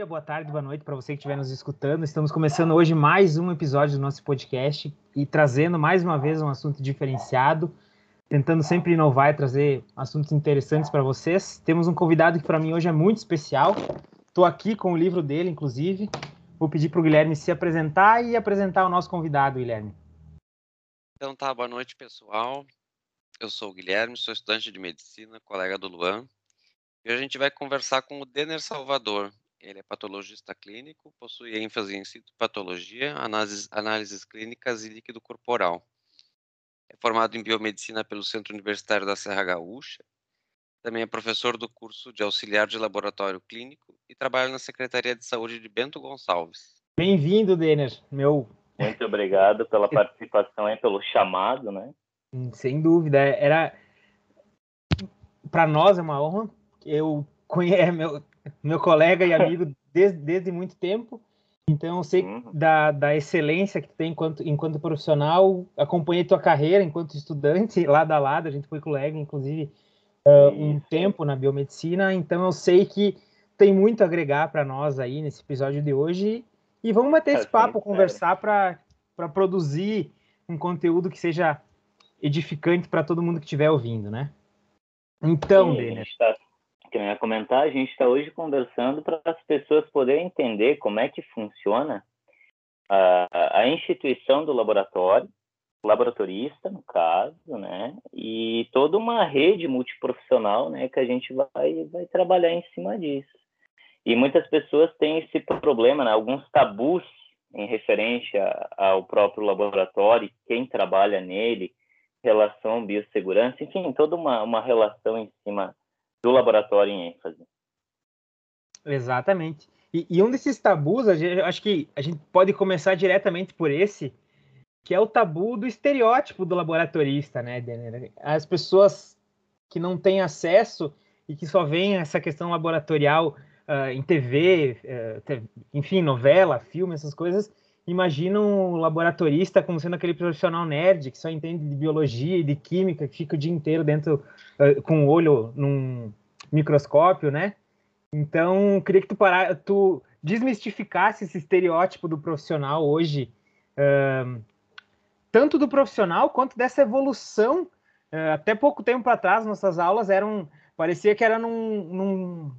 dia, boa tarde, boa noite para você que estiver nos escutando. Estamos começando hoje mais um episódio do nosso podcast e trazendo mais uma vez um assunto diferenciado, tentando sempre inovar e trazer assuntos interessantes para vocês. Temos um convidado que para mim hoje é muito especial. Estou aqui com o livro dele, inclusive. Vou pedir para o Guilherme se apresentar e apresentar o nosso convidado, Guilherme. Então tá, boa noite, pessoal. Eu sou o Guilherme, sou estudante de medicina, colega do Luan. E a gente vai conversar com o Denner Salvador. Ele é patologista clínico, possui ênfase em citopatologia, análises, análises clínicas e líquido corporal. É formado em biomedicina pelo Centro Universitário da Serra Gaúcha. Também é professor do curso de auxiliar de laboratório clínico e trabalha na Secretaria de Saúde de Bento Gonçalves. Bem-vindo, Denner, meu. Muito obrigado pela participação e pelo chamado, né? Hum, sem dúvida, era para nós é uma honra eu conheço meu, meu colega e amigo desde, desde muito tempo, então eu sei uhum. da, da excelência que tu tem enquanto, enquanto profissional, acompanhei tua carreira enquanto estudante, lado a lado, a gente foi colega, inclusive, uh, um tempo na biomedicina, então eu sei que tem muito a agregar para nós aí nesse episódio de hoje, e vamos bater esse papo, conversar para produzir um conteúdo que seja edificante para todo mundo que estiver ouvindo, né? Então, Denner. Tá que eu ia comentar, a gente está hoje conversando para as pessoas poderem entender como é que funciona a, a instituição do laboratório, laboratorista, no caso, né, e toda uma rede multiprofissional, né, que a gente vai, vai trabalhar em cima disso. E muitas pessoas têm esse problema, né, alguns tabus em referência ao próprio laboratório, quem trabalha nele, relação biossegurança, enfim, toda uma, uma relação em cima do laboratório em ênfase. Exatamente. E, e um desses tabus, acho que a gente pode começar diretamente por esse, que é o tabu do estereótipo do laboratorista, né, Denner? As pessoas que não têm acesso e que só veem essa questão laboratorial uh, em TV, uh, enfim, novela, filme, essas coisas, imaginam o laboratorista como sendo aquele profissional nerd que só entende de biologia e de química, que fica o dia inteiro dentro uh, com o olho num microscópio, né? Então, queria que tu, parar, tu desmistificasse esse estereótipo do profissional hoje, uh, tanto do profissional quanto dessa evolução. Uh, até pouco tempo atrás, nossas aulas eram parecia que era num, num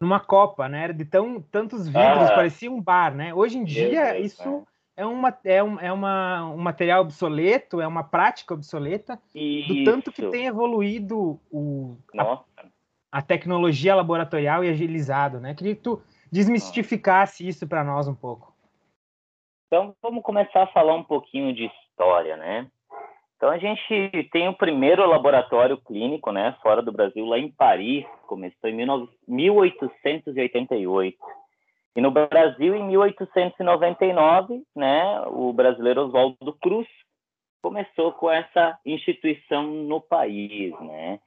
numa copa, né? Era de tão, tantos vidros, ah, parecia um bar, né? Hoje em dia, Deus, isso é, uma, é, um, é uma, um material obsoleto, é uma prática obsoleta, isso. do tanto que tem evoluído o, a, a, tecnologia laboratorial e agilizado, né? Queria que tu desmistificasse isso para nós um pouco. Então, vamos começar a falar um pouquinho de história, né? Então a gente tem o primeiro laboratório clínico, né, fora do Brasil, lá em Paris, começou em 1888. E no Brasil, em 1899, né, o brasileiro Oswaldo Cruz começou com essa instituição no país, né?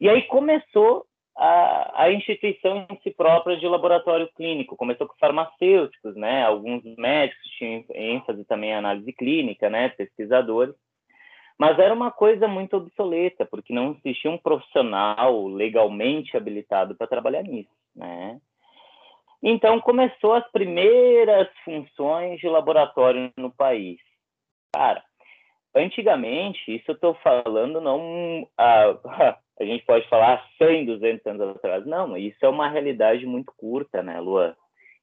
E aí começou a, a instituição em si própria de laboratório clínico. Começou com farmacêuticos, né? Alguns médicos tinham ênfase também em análise clínica, né? Pesquisadores. Mas era uma coisa muito obsoleta, porque não existia um profissional legalmente habilitado para trabalhar nisso, né? Então começou as primeiras funções de laboratório no país. Cara, antigamente, isso eu estou falando não a, a gente pode falar 100, 200 anos atrás, não, isso é uma realidade muito curta, né, Luan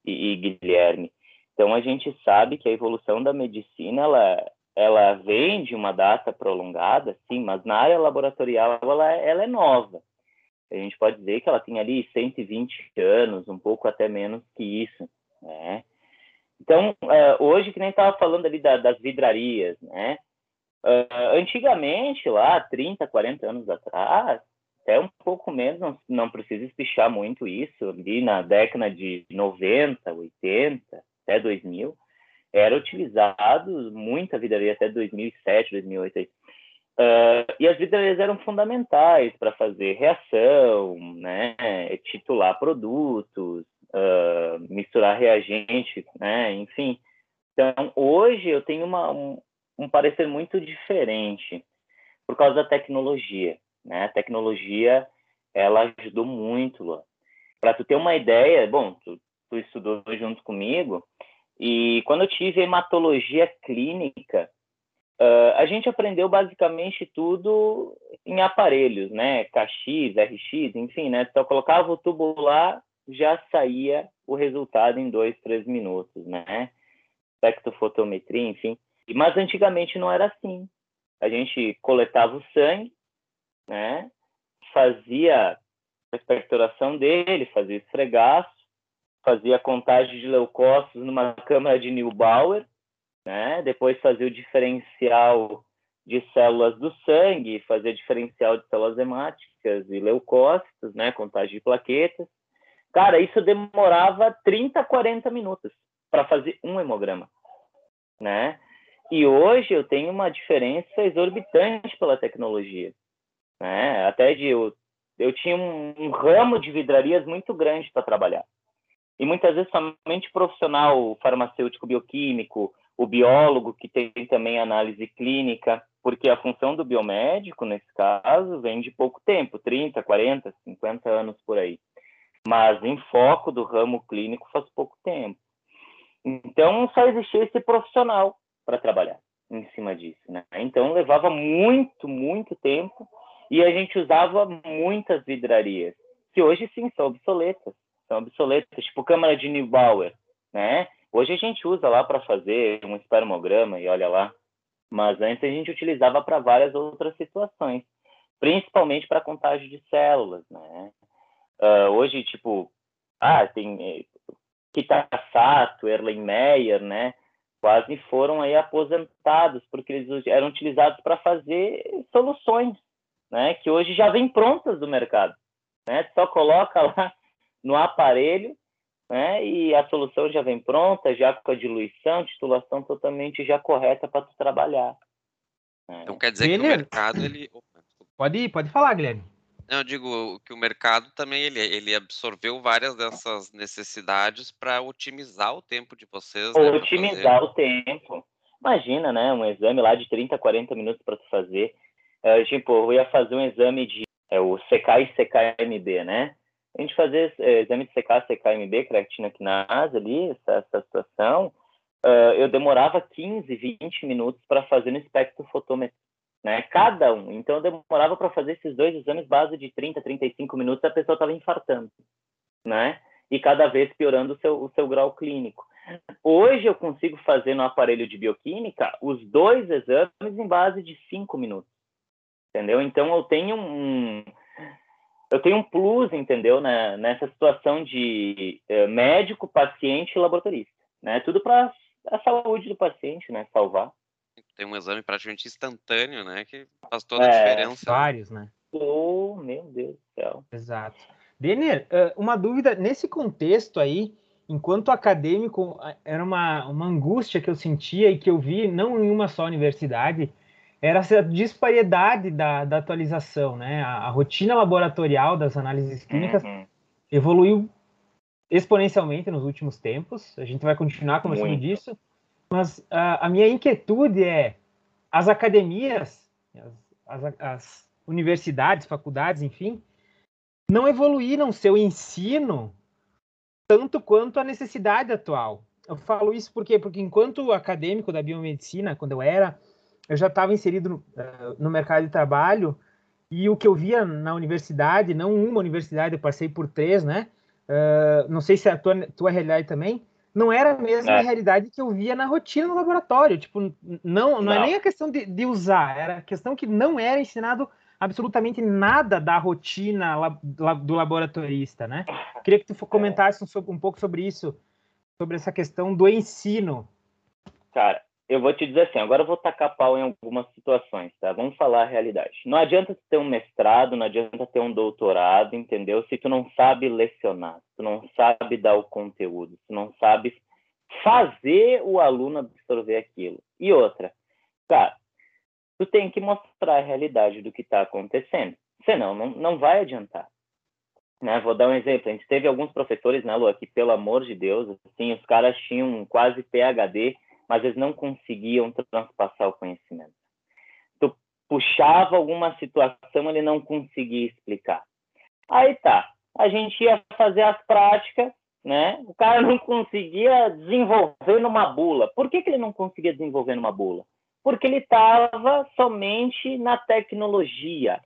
e, e Guilherme. Então a gente sabe que a evolução da medicina ela ela vem de uma data prolongada, sim, mas na área laboratorial ela, ela é nova. A gente pode dizer que ela tem ali 120 anos, um pouco até menos que isso, né? Então, uh, hoje, que nem estava falando ali da, das vidrarias, né? Uh, antigamente, lá, 30, 40 anos atrás, até um pouco menos, não, não precisa espichar muito isso, ali na década de 90, 80, até 2000, era utilizado muita vidraria até 2007, 2008. Uh, e as vidrarias eram fundamentais para fazer reação, né, titular produtos, uh, misturar reagente, né, enfim. Então, hoje eu tenho uma, um, um parecer muito diferente por causa da tecnologia. Né? A tecnologia ela ajudou muito, Para tu ter uma ideia, bom, tu, tu estudou junto comigo, e quando eu tive hematologia clínica, uh, a gente aprendeu basicamente tudo em aparelhos, né? KX, RX, enfim, né? Só colocava o tubo lá, já saía o resultado em dois, três minutos, né? Espectrofotometria, enfim. Mas antigamente não era assim. A gente coletava o sangue, né? Fazia a expectoração dele, fazia esfregaço, fazia contagem de leucócitos numa câmara de Neubauer, né? Depois fazia o diferencial de células do sangue, fazia diferencial de células hemáticas e leucócitos, né? Contagem de plaquetas. Cara, isso demorava 30, 40 minutos para fazer um hemograma, né? E hoje eu tenho uma diferença exorbitante pela tecnologia, né? Até de eu, eu tinha um, um ramo de vidrarias muito grande para trabalhar. E muitas vezes somente profissional farmacêutico bioquímico, o biólogo que tem também análise clínica, porque a função do biomédico, nesse caso, vem de pouco tempo, 30, 40, 50 anos por aí. Mas em foco do ramo clínico faz pouco tempo. Então só existia esse profissional para trabalhar em cima disso, né? Então levava muito, muito tempo e a gente usava muitas vidrarias, que hoje sim são obsoletas, são obsoletas, tipo câmara de Neubauer, né? Hoje a gente usa lá para fazer um espermograma e olha lá, mas antes a gente utilizava para várias outras situações, principalmente para contagem de células, né? Uh, hoje, tipo, ah, tem eh, Kitasato, Erlenmeyer, né? quase foram aí aposentados, porque eles eram utilizados para fazer soluções, né, que hoje já vêm prontas do mercado, né? Só coloca lá no aparelho, né, e a solução já vem pronta, já com a diluição, titulação totalmente já correta para tu trabalhar. Né? Então quer dizer Guilherme. que o mercado ele Pode ir, pode falar, Guilherme. Eu digo que o mercado também ele, ele absorveu várias dessas necessidades para otimizar o tempo de vocês. Né, otimizar o tempo. Imagina, né? Um exame lá de 30, 40 minutos para tu fazer. É, tipo, eu ia fazer um exame de é, o CK e CKMB, né? A gente fazer é, exame de CK, CKMB, creatina quinase ali, essa, essa situação, uh, eu demorava 15, 20 minutos para fazer no espectrofotômetro né? Cada um. Então, eu demorava para fazer esses dois exames base de 30, 35 minutos, a pessoa estava infartando, né? E cada vez piorando o seu, o seu grau clínico. Hoje, eu consigo fazer no aparelho de bioquímica os dois exames em base de cinco minutos, entendeu? Então, eu tenho um, eu tenho um plus, entendeu, né, nessa situação de eh, médico, paciente e laboratorista, né? Tudo para a saúde do paciente, né? Salvar tem um exame praticamente instantâneo, né? Que faz toda a é, diferença. Vários, né? Oh, meu Deus do céu. Exato. Denner, uma dúvida, nesse contexto aí, enquanto acadêmico, era uma, uma angústia que eu sentia e que eu vi, não em uma só universidade, era essa disparidade da, da atualização, né? A, a rotina laboratorial das análises clínicas uhum. evoluiu exponencialmente nos últimos tempos. A gente vai continuar conversando Muito. disso. Mas a, a minha inquietude é as academias, as, as, as universidades, faculdades, enfim, não evoluíram seu ensino tanto quanto a necessidade atual. Eu falo isso porque, porque enquanto acadêmico da biomedicina, quando eu era, eu já estava inserido no, uh, no, mercado de trabalho e o que eu via na universidade, não uma universidade, eu passei por três, né? Uh, não sei se é a tua, tua realidade também, não era a mesma é. realidade que eu via na rotina no laboratório. Tipo, não, não, não. é nem a questão de, de, usar, era a questão que não era ensinado absolutamente nada da rotina do laboratorista, né? Queria que tu é. comentasse um, um pouco sobre isso, sobre essa questão do ensino. Cara, eu vou te dizer assim, agora eu vou tacar pau em algumas situações, tá? Vamos falar a realidade. Não adianta ter um mestrado, não adianta ter um doutorado, entendeu? Se tu não sabe lecionar, tu não sabe dar o conteúdo, tu não sabe fazer o aluno absorver aquilo. E outra, cara, tu tem que mostrar a realidade do que está acontecendo, senão não, não vai adiantar. Né? Vou dar um exemplo. A gente teve alguns professores, né, Lu, que, pelo amor de Deus, assim, os caras tinham quase PhD mas eles não conseguiam transpassar o conhecimento. Tu puxava alguma situação, ele não conseguia explicar. Aí tá, a gente ia fazer as práticas, né? O cara não conseguia desenvolver numa bula. Por que, que ele não conseguia desenvolver numa bula? Porque ele estava somente na tecnologia,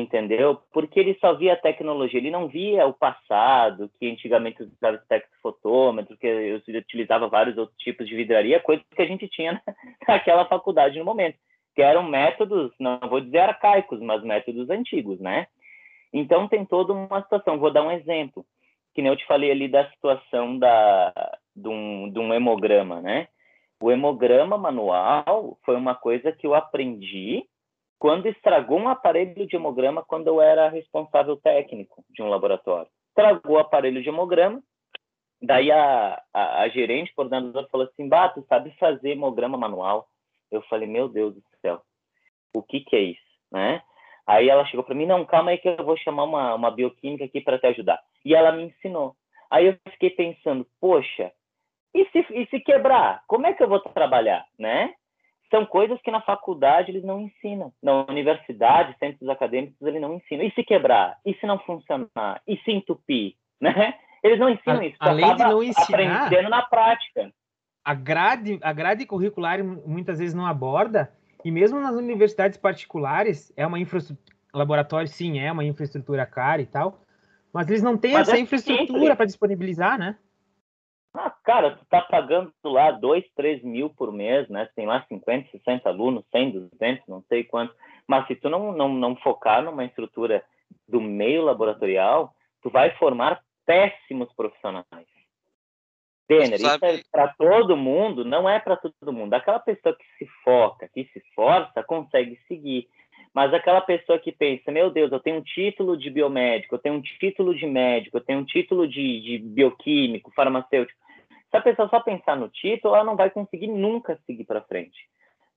entendeu? Porque ele só via a tecnologia, ele não via o passado, que antigamente usava espectrofotômetro, que eu utilizava vários outros tipos de vidraria, coisa que a gente tinha naquela faculdade no momento, que eram métodos, não vou dizer arcaicos, mas métodos antigos, né? Então tem toda uma situação. Vou dar um exemplo, que nem eu te falei ali da situação da, de, um, de um hemograma, né? O hemograma manual foi uma coisa que eu aprendi quando estragou um aparelho de hemograma quando eu era responsável técnico de um laboratório. Estragou o aparelho de hemograma, daí a, a, a gerente, coordenadora, falou assim, Bato, sabe fazer hemograma manual? Eu falei, meu Deus do céu, o que que é isso, né? Aí ela chegou para mim, não, calma aí que eu vou chamar uma, uma bioquímica aqui para te ajudar. E ela me ensinou. Aí eu fiquei pensando, poxa, e se, e se quebrar? Como é que eu vou trabalhar, né? São coisas que na faculdade eles não ensinam. Na universidade, centros acadêmicos, eles não ensinam. E se quebrar? E se não funcionar? E se entupir? Né? Eles não ensinam a, isso. Além de não ensinar, aprendendo na prática. A grade, a grade curricular muitas vezes não aborda, e mesmo nas universidades particulares, é uma infraestrutura, laboratório sim, é uma infraestrutura cara e tal, mas eles não têm mas essa é infraestrutura para disponibilizar, né? Ah, cara, tu tá pagando lá 2, 3 mil por mês, né? Tem lá 50, 60 alunos, 100, 200, não sei quantos. Mas se tu não, não, não focar numa estrutura do meio laboratorial, tu vai formar péssimos profissionais. Denner, isso é para todo mundo, não é para todo mundo. Aquela pessoa que se foca, que se esforça, consegue seguir. Mas aquela pessoa que pensa, meu Deus, eu tenho um título de biomédico, eu tenho um título de médico, eu tenho um título de, de bioquímico, farmacêutico, se a pessoa só pensar no título, ela não vai conseguir nunca seguir para frente.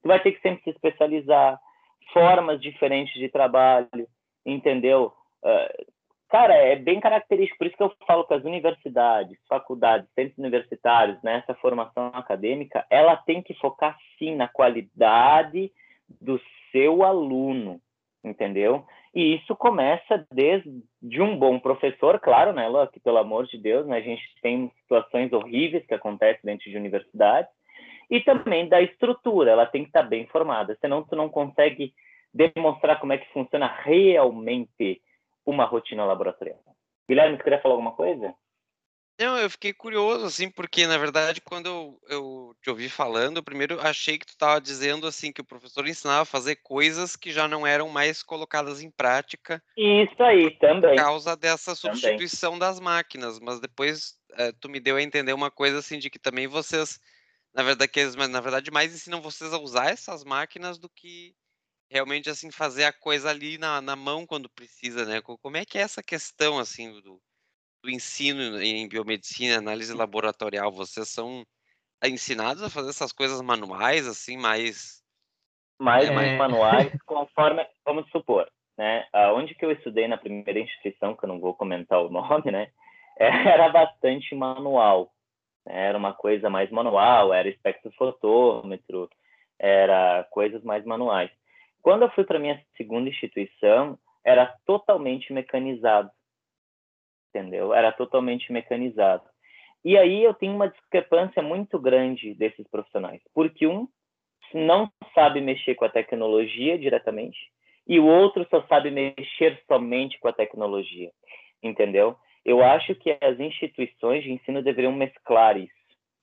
Tu vai ter que sempre se especializar, formas diferentes de trabalho, entendeu? Uh, cara, é bem característico, por isso que eu falo que as universidades, faculdades, centros universitários, nessa né, formação acadêmica, ela tem que focar sim na qualidade do seu aluno, entendeu? E isso começa desde um bom professor, claro, né, Lô, que pelo amor de Deus, né, a gente tem situações horríveis que acontecem dentro de universidades, e também da estrutura, ela tem que estar bem formada, senão tu não consegue demonstrar como é que funciona realmente uma rotina laboratorial. Guilherme, você queria falar alguma coisa? Não, eu fiquei curioso, assim, porque, na verdade, quando eu, eu te ouvi falando, primeiro achei que tu estava dizendo, assim, que o professor ensinava a fazer coisas que já não eram mais colocadas em prática. Isso aí, também. Por causa dessa substituição também. das máquinas, mas depois é, tu me deu a entender uma coisa, assim, de que também vocês, na verdade, que eles, na verdade, mais ensinam vocês a usar essas máquinas do que realmente, assim, fazer a coisa ali na, na mão quando precisa, né? Como é que é essa questão, assim, do do ensino em biomedicina, análise laboratorial, vocês são ensinados a fazer essas coisas manuais, assim, mais... Mais, é... mais manuais, conforme, vamos supor, né, onde que eu estudei na primeira instituição, que eu não vou comentar o nome, né, era bastante manual, né, era uma coisa mais manual, era espectrofotômetro, era coisas mais manuais. Quando eu fui para minha segunda instituição, era totalmente mecanizado entendeu? Era totalmente mecanizado. E aí eu tenho uma discrepância muito grande desses profissionais, porque um não sabe mexer com a tecnologia diretamente e o outro só sabe mexer somente com a tecnologia, entendeu? Eu acho que as instituições de ensino deveriam mesclar isso,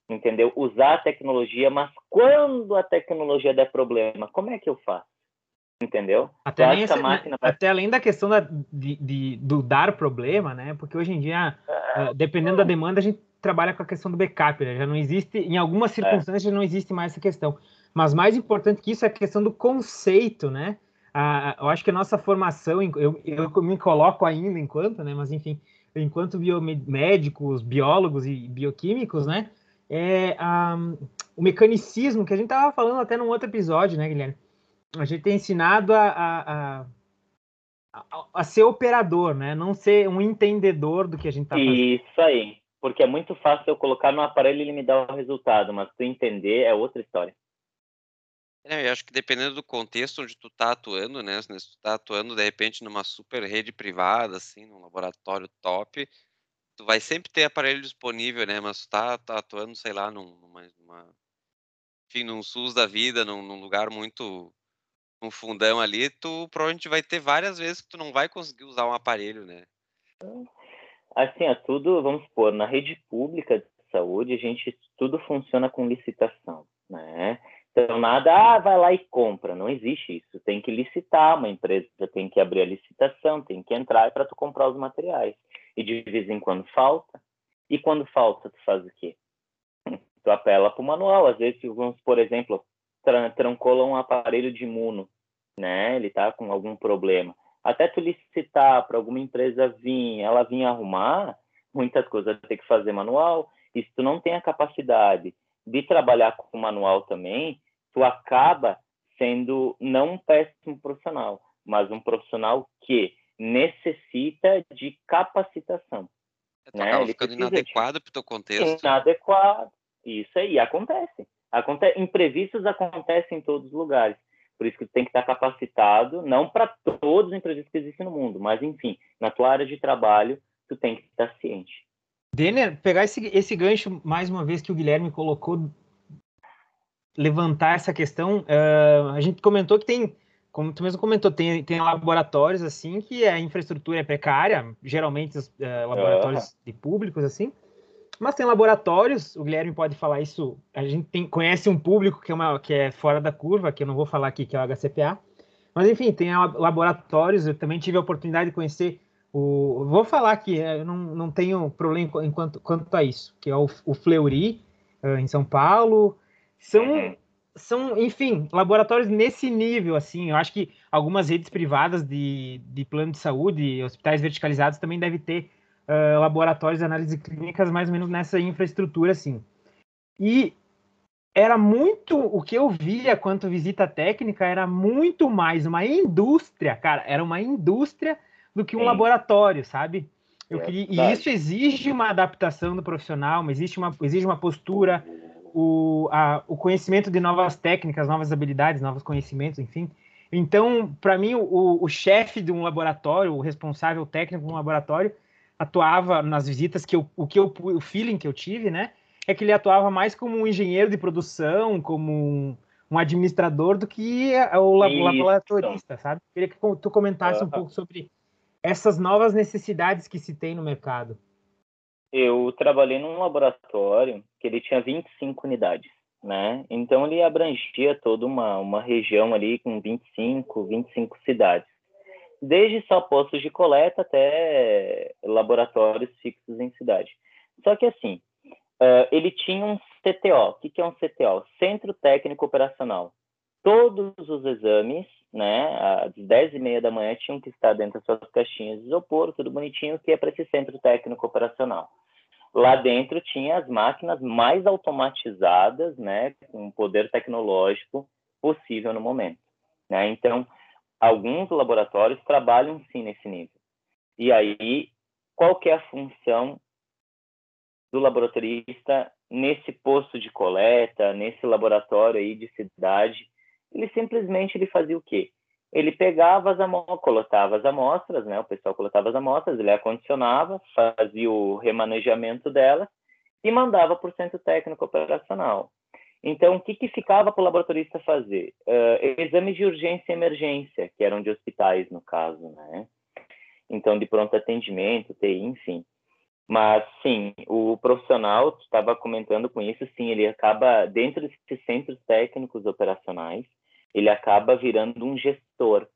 entendeu? Usar a tecnologia, mas quando a tecnologia der problema, como é que eu faço? Entendeu? Até, esse, vai... até além da questão da, de, de, do dar problema, né? Porque hoje em dia, é, dependendo da demanda, a gente trabalha com a questão do backup, né? Já não existe, em algumas é. circunstâncias, é. não existe mais essa questão. Mas mais importante que isso é a questão do conceito, né? Ah, eu acho que a nossa formação, eu, eu me coloco ainda enquanto, né? Mas enfim, enquanto biomédicos, biólogos e bioquímicos, né? É um, o mecanicismo que a gente estava falando até num outro episódio, né, Guilherme? A gente tem ensinado a, a, a, a, ser operador, né? Não ser um entendedor do que a gente está fazendo. Isso aí. Porque é muito fácil eu colocar no aparelho e ele me dar o resultado, mas tu entender é outra história. É, eu acho que dependendo do contexto onde tu tá atuando, né? Se tu tá atuando, de repente, numa super rede privada, assim, num laboratório top, tu vai sempre ter aparelho disponível, né? Mas tu tá, tá atuando, sei lá, num, numa, numa, enfim, num SUS da vida, num, num lugar muito um fundão ali, tu provavelmente vai ter várias vezes que tu não vai conseguir usar um aparelho, né? Assim, é tudo, vamos supor, na rede pública de saúde, a gente tudo funciona com licitação, né? Então, nada, ah, vai lá e compra. Não existe isso. Tem que licitar, uma empresa tem que abrir a licitação, tem que entrar para tu comprar os materiais. E de vez em quando falta. E quando falta, tu faz o quê? Tu apela para o manual. Às vezes, vamos, por exemplo, trancola um aparelho de imuno, né? Ele está com algum problema. Até tu licitar para alguma empresa vir, ela vir arrumar, muitas coisas tem que fazer manual. E se tu não tem a capacidade de trabalhar com manual também, tu acaba sendo não um péssimo profissional, mas um profissional que necessita de capacitação. Tu né? acaba ficando inadequado para o teu contexto. Inadequado. Isso aí, acontece. Acontece. Imprevistos acontecem em todos os lugares. Por isso que tu tem que estar capacitado, não para todos os imprevistos que existem no mundo, mas enfim, na tua área de trabalho, tu tem que estar ciente. Denner, pegar esse, esse gancho mais uma vez que o Guilherme colocou levantar essa questão. Uh, a gente comentou que tem, como tu mesmo comentou, tem, tem laboratórios assim que a infraestrutura é precária, geralmente uh, laboratórios de públicos assim. Mas tem laboratórios, o Guilherme pode falar isso. A gente tem, conhece um público que é, uma, que é fora da curva, que eu não vou falar aqui, que é o HCPA. Mas enfim, tem laboratórios. Eu também tive a oportunidade de conhecer o. Vou falar aqui, eu não, não tenho problema enquanto, quanto a isso, que é o, o Fleury, uh, em São Paulo. São, uhum. são, enfim, laboratórios nesse nível, assim. Eu acho que algumas redes privadas de, de plano de saúde, hospitais verticalizados, também devem ter uh, laboratórios de análise clínicas mais ou menos nessa infraestrutura, assim. E era muito o que eu via quanto visita técnica era muito mais uma indústria, cara, era uma indústria do que um Sim. laboratório, sabe? Eu é, queria, e isso exige uma adaptação do profissional, mas existe uma, exige uma postura, o, a, o conhecimento de novas técnicas, novas habilidades, novos conhecimentos, enfim. Então, para mim, o, o chefe de um laboratório, o responsável técnico de um laboratório, atuava nas visitas que eu, o que eu, o feeling que eu tive, né, é que ele atuava mais como um engenheiro de produção, como um, um administrador do que o laboratorista, sabe? Queria que tu comentasse uhum. um pouco sobre essas novas necessidades que se tem no mercado. Eu trabalhei num laboratório que ele tinha 25 unidades, né? Então ele abrangia toda uma, uma região ali com 25, 25 cidades. Desde só postos de coleta até laboratórios fixos em cidade. Só que assim, uh, ele tinha um CTO. O que, que é um CTO? Centro Técnico Operacional. Todos os exames, né, às 10 e meia da manhã, tinham que estar dentro das suas caixinhas de isopor, tudo bonitinho, que é para esse Centro Técnico Operacional. Lá dentro tinha as máquinas mais automatizadas, né, com poder tecnológico possível no momento. Né? Então, alguns laboratórios trabalham sim nesse nível. E aí, qual é a função do laboratorista nesse posto de coleta, nesse laboratório aí de cidade? Ele simplesmente ele fazia o quê? ele pegava as amostras, coletava as amostras, né? O pessoal coletava as amostras, ele acondicionava, fazia o remanejamento delas e mandava para o centro técnico operacional. Então, o que, que ficava para o laboratorista fazer? Uh, exames de urgência e emergência, que eram de hospitais, no caso, né? Então, de pronto atendimento, TI, enfim. Mas, sim, o profissional, estava comentando com isso, sim, ele acaba, dentro desses centros técnicos operacionais, ele acaba virando um gestor,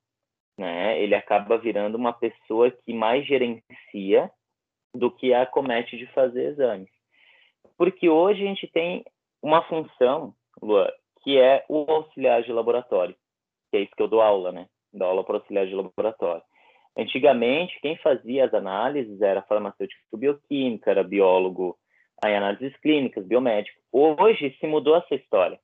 né? Ele acaba virando uma pessoa que mais gerencia do que acomete de fazer exames. Porque hoje a gente tem uma função, Lua, que é o auxiliar de laboratório, que é isso que eu dou aula, né? Dou aula para auxiliar de laboratório. Antigamente, quem fazia as análises era farmacêutico bioquímico, era biólogo em análises clínicas, biomédico. Hoje se mudou essa história.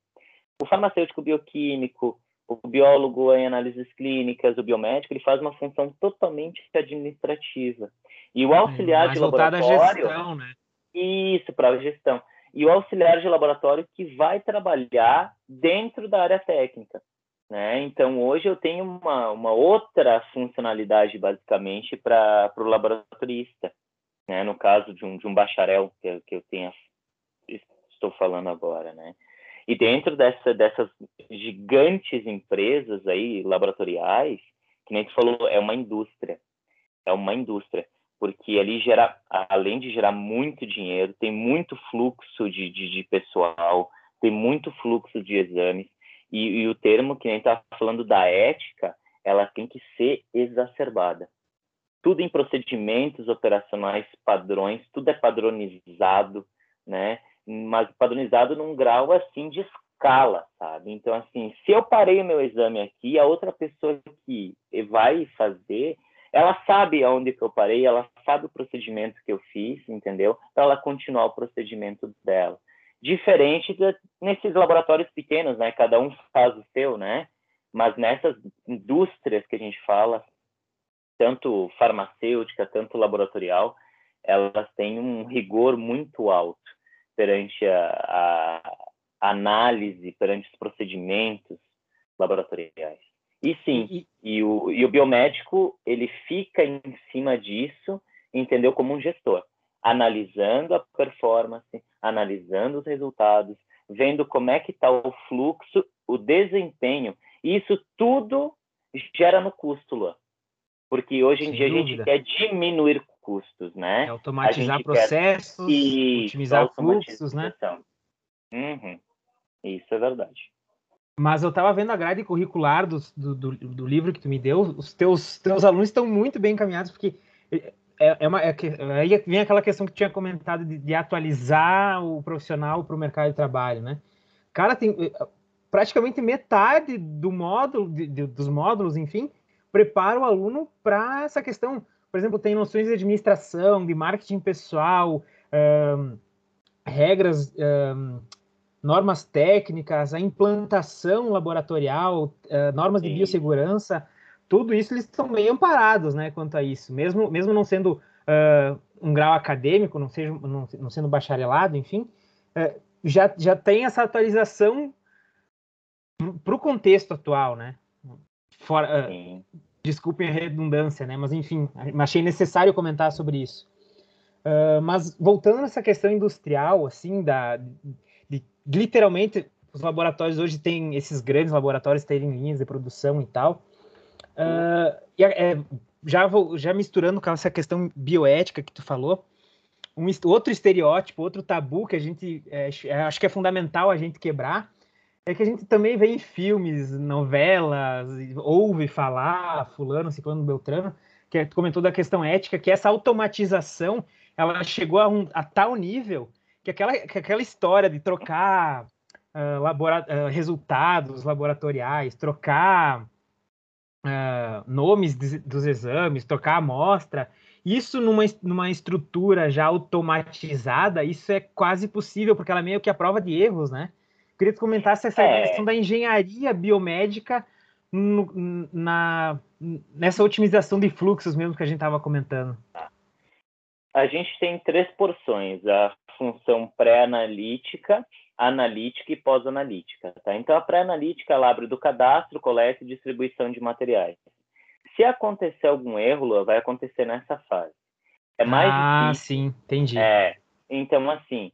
O farmacêutico bioquímico, o biólogo em análises clínicas, o biomédico, ele faz uma função totalmente administrativa. E o auxiliar de laboratório. Gestão, né? Isso, para a gestão. E o auxiliar de laboratório que vai trabalhar dentro da área técnica. Né? Então, hoje eu tenho uma, uma outra funcionalidade, basicamente, para o laboratorista. né? No caso de um, de um bacharel que, que eu tenha, estou falando agora, né? E dentro dessa, dessas gigantes empresas aí, laboratoriais, que nem tu falou, é uma indústria. É uma indústria. Porque ali gera, além de gerar muito dinheiro, tem muito fluxo de, de, de pessoal, tem muito fluxo de exames. E, e o termo que nem está falando da ética, ela tem que ser exacerbada. Tudo em procedimentos operacionais padrões, tudo é padronizado, né? mas padronizado num grau assim de escala, sabe? Então, assim, se eu parei o meu exame aqui, a outra pessoa que vai fazer, ela sabe aonde que eu parei, ela sabe o procedimento que eu fiz, entendeu? Para ela continuar o procedimento dela. Diferente de, nesses laboratórios pequenos, né? Cada um faz o seu, né? Mas nessas indústrias que a gente fala, tanto farmacêutica, tanto laboratorial, elas têm um rigor muito alto perante a, a análise, perante os procedimentos laboratoriais. E sim, e, e, o, e o biomédico, ele fica em cima disso, entendeu, como um gestor, analisando a performance, analisando os resultados, vendo como é que está o fluxo, o desempenho, e isso tudo gera no custo, Luan. Porque hoje em Sem dia dúvida. a gente quer diminuir custos, né? É automatizar processos, quer... otimizar fluxos, né? Uhum. Isso é verdade. Mas eu estava vendo a grade curricular do, do, do, do, livro que tu me deu, os teus, teus alunos estão muito bem encaminhados, porque é, é uma, é, aí vem aquela questão que tinha comentado de, de atualizar o profissional para o mercado de trabalho, né? Cara, tem praticamente metade do módulo, de, de, dos módulos, enfim, prepara o aluno para essa questão por exemplo, tem noções de administração, de marketing pessoal, um, regras, um, normas técnicas, a implantação laboratorial, uh, normas de biossegurança, tudo isso eles estão meio amparados, né, quanto a isso, mesmo, mesmo não sendo uh, um grau acadêmico, não, seja, não, não sendo bacharelado, enfim, uh, já, já tem essa atualização para o contexto atual, né? Fora, uh, Desculpem a redundância, né? Mas enfim, achei necessário comentar sobre isso. Uh, mas voltando nessa questão industrial, assim, da, literalmente os laboratórios hoje têm esses grandes laboratórios terem linhas de produção e tal. Uh, e, é, já, vou, já misturando com essa questão bioética que tu falou, um, outro estereótipo, outro tabu que a gente é, acho que é fundamental a gente quebrar é que a gente também vê em filmes, novelas, ouve falar fulano, ciclano, beltrano, que tu comentou da questão ética, que essa automatização, ela chegou a, um, a tal nível que aquela, que aquela história de trocar uh, labora, uh, resultados laboratoriais, trocar uh, nomes de, dos exames, trocar amostra, isso numa, numa estrutura já automatizada, isso é quase possível, porque ela é meio que a prova de erros, né? Queria que comentasse essa é. questão da engenharia biomédica no, na, nessa otimização de fluxos mesmo que a gente estava comentando. A gente tem três porções: a função pré-analítica, analítica e pós-analítica. Tá? Então, a pré-analítica ela abre do cadastro, coleta e distribuição de materiais. Se acontecer algum erro, vai acontecer nessa fase. É mais ah, difícil. sim, entendi. É, então, assim,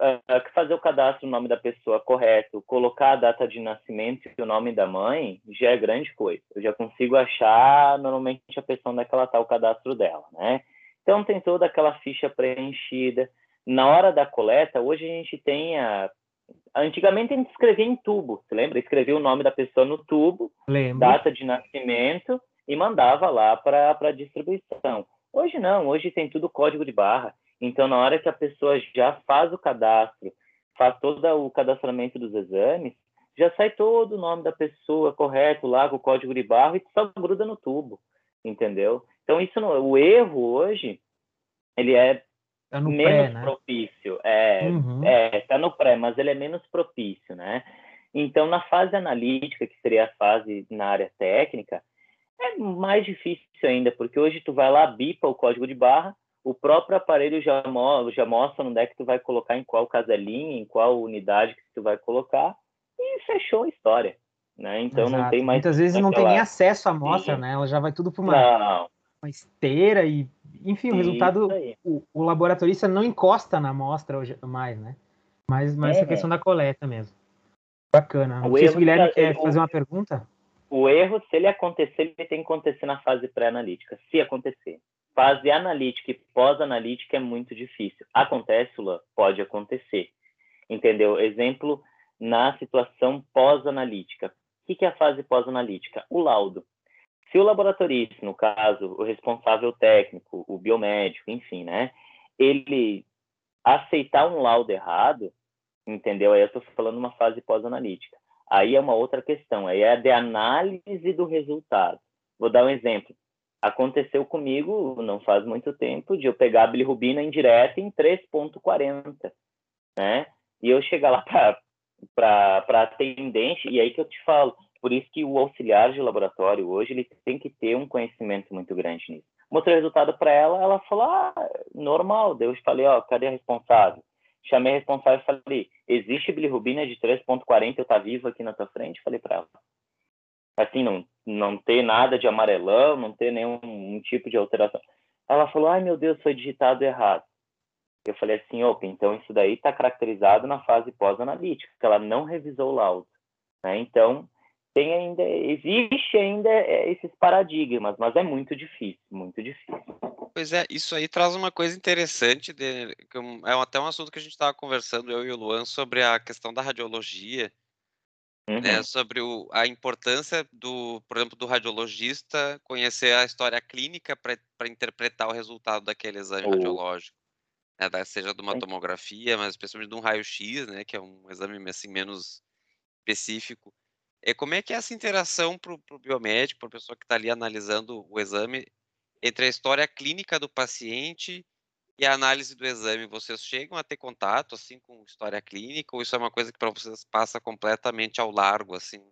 uh, fazer o cadastro do nome da pessoa correto, colocar a data de nascimento e o nome da mãe, já é grande coisa. Eu já consigo achar normalmente a pessoa onde é que ela está o cadastro dela, né? Então tem toda aquela ficha preenchida. Na hora da coleta, hoje a gente tem a Antigamente a gente escrevia em tubo, você lembra? Escrevia o nome da pessoa no tubo, Lembro. data de nascimento e mandava lá para a distribuição. Hoje não, hoje tem tudo código de barra. Então, na hora que a pessoa já faz o cadastro, faz todo o cadastramento dos exames, já sai todo o nome da pessoa correto lá com o código de barra e só gruda no tubo, entendeu? Então, isso não, o erro hoje, ele é tá menos pré, né? propício. É, uhum. é, tá no pré, mas ele é menos propício, né? Então, na fase analítica, que seria a fase na área técnica, é mais difícil ainda, porque hoje tu vai lá, bipa o código de barra, o próprio aparelho já, mo já mostra onde é que tu vai colocar, em qual caselinha, em qual unidade que tu vai colocar, e fechou a história. Né? Então Exato. não tem mais. Muitas vezes não tem nem acesso à amostra, né? Ela já vai tudo para uma, uma esteira e, enfim, o resultado, o, o, laboratorista não encosta na amostra hoje mais, né? Mas, mas é, essa questão da coleta mesmo. Bacana. Não o sei se o Guilherme tá, quer fazer uma pergunta. O erro, se ele acontecer, ele tem que acontecer na fase pré-analítica, se acontecer. Fase analítica e pós-analítica é muito difícil. Acontece, Lula? Pode acontecer. Entendeu? Exemplo, na situação pós-analítica. O que é a fase pós-analítica? O laudo. Se o laboratorista, no caso, o responsável técnico, o biomédico, enfim, né, ele aceitar um laudo errado, entendeu? Aí eu estou falando uma fase pós-analítica. Aí é uma outra questão, aí é de análise do resultado. Vou dar um exemplo. Aconteceu comigo, não faz muito tempo, de eu pegar a bilirrubina indireta em 3.40, né? E eu chegar lá para atendente, e aí que eu te falo, por isso que o auxiliar de laboratório hoje ele tem que ter um conhecimento muito grande nisso. Mostrei o resultado para ela, ela falou, ah, normal. Eu falei, ó, cadê a responsável? Chamei a responsável e falei, existe bilirrubina de 3.40, eu tá vivo aqui na tua frente? Falei para ela. Assim, não, não ter nada de amarelão, não ter nenhum um tipo de alteração. Ela falou, ai meu Deus, foi digitado errado. Eu falei assim, opa, então isso daí está caracterizado na fase pós-analítica, que ela não revisou o laudo. Né? Então, tem ainda, existe ainda é, esses paradigmas, mas é muito difícil, muito difícil. Pois é, isso aí traz uma coisa interessante, de, é até um assunto que a gente estava conversando, eu e o Luan, sobre a questão da radiologia, né, uhum. né, sobre o, a importância do, por exemplo, do radiologista conhecer a história clínica para interpretar o resultado daquele exame radiológico, né, seja de uma tomografia, mas especialmente de um raio-x, né, que é um exame assim menos específico. É, como é que é essa interação para o biomédico, para a pessoa que está ali analisando o exame, entre a história clínica do paciente e a análise do exame? Vocês chegam a ter contato assim com história clínica ou isso é uma coisa que para vocês passa completamente ao largo assim?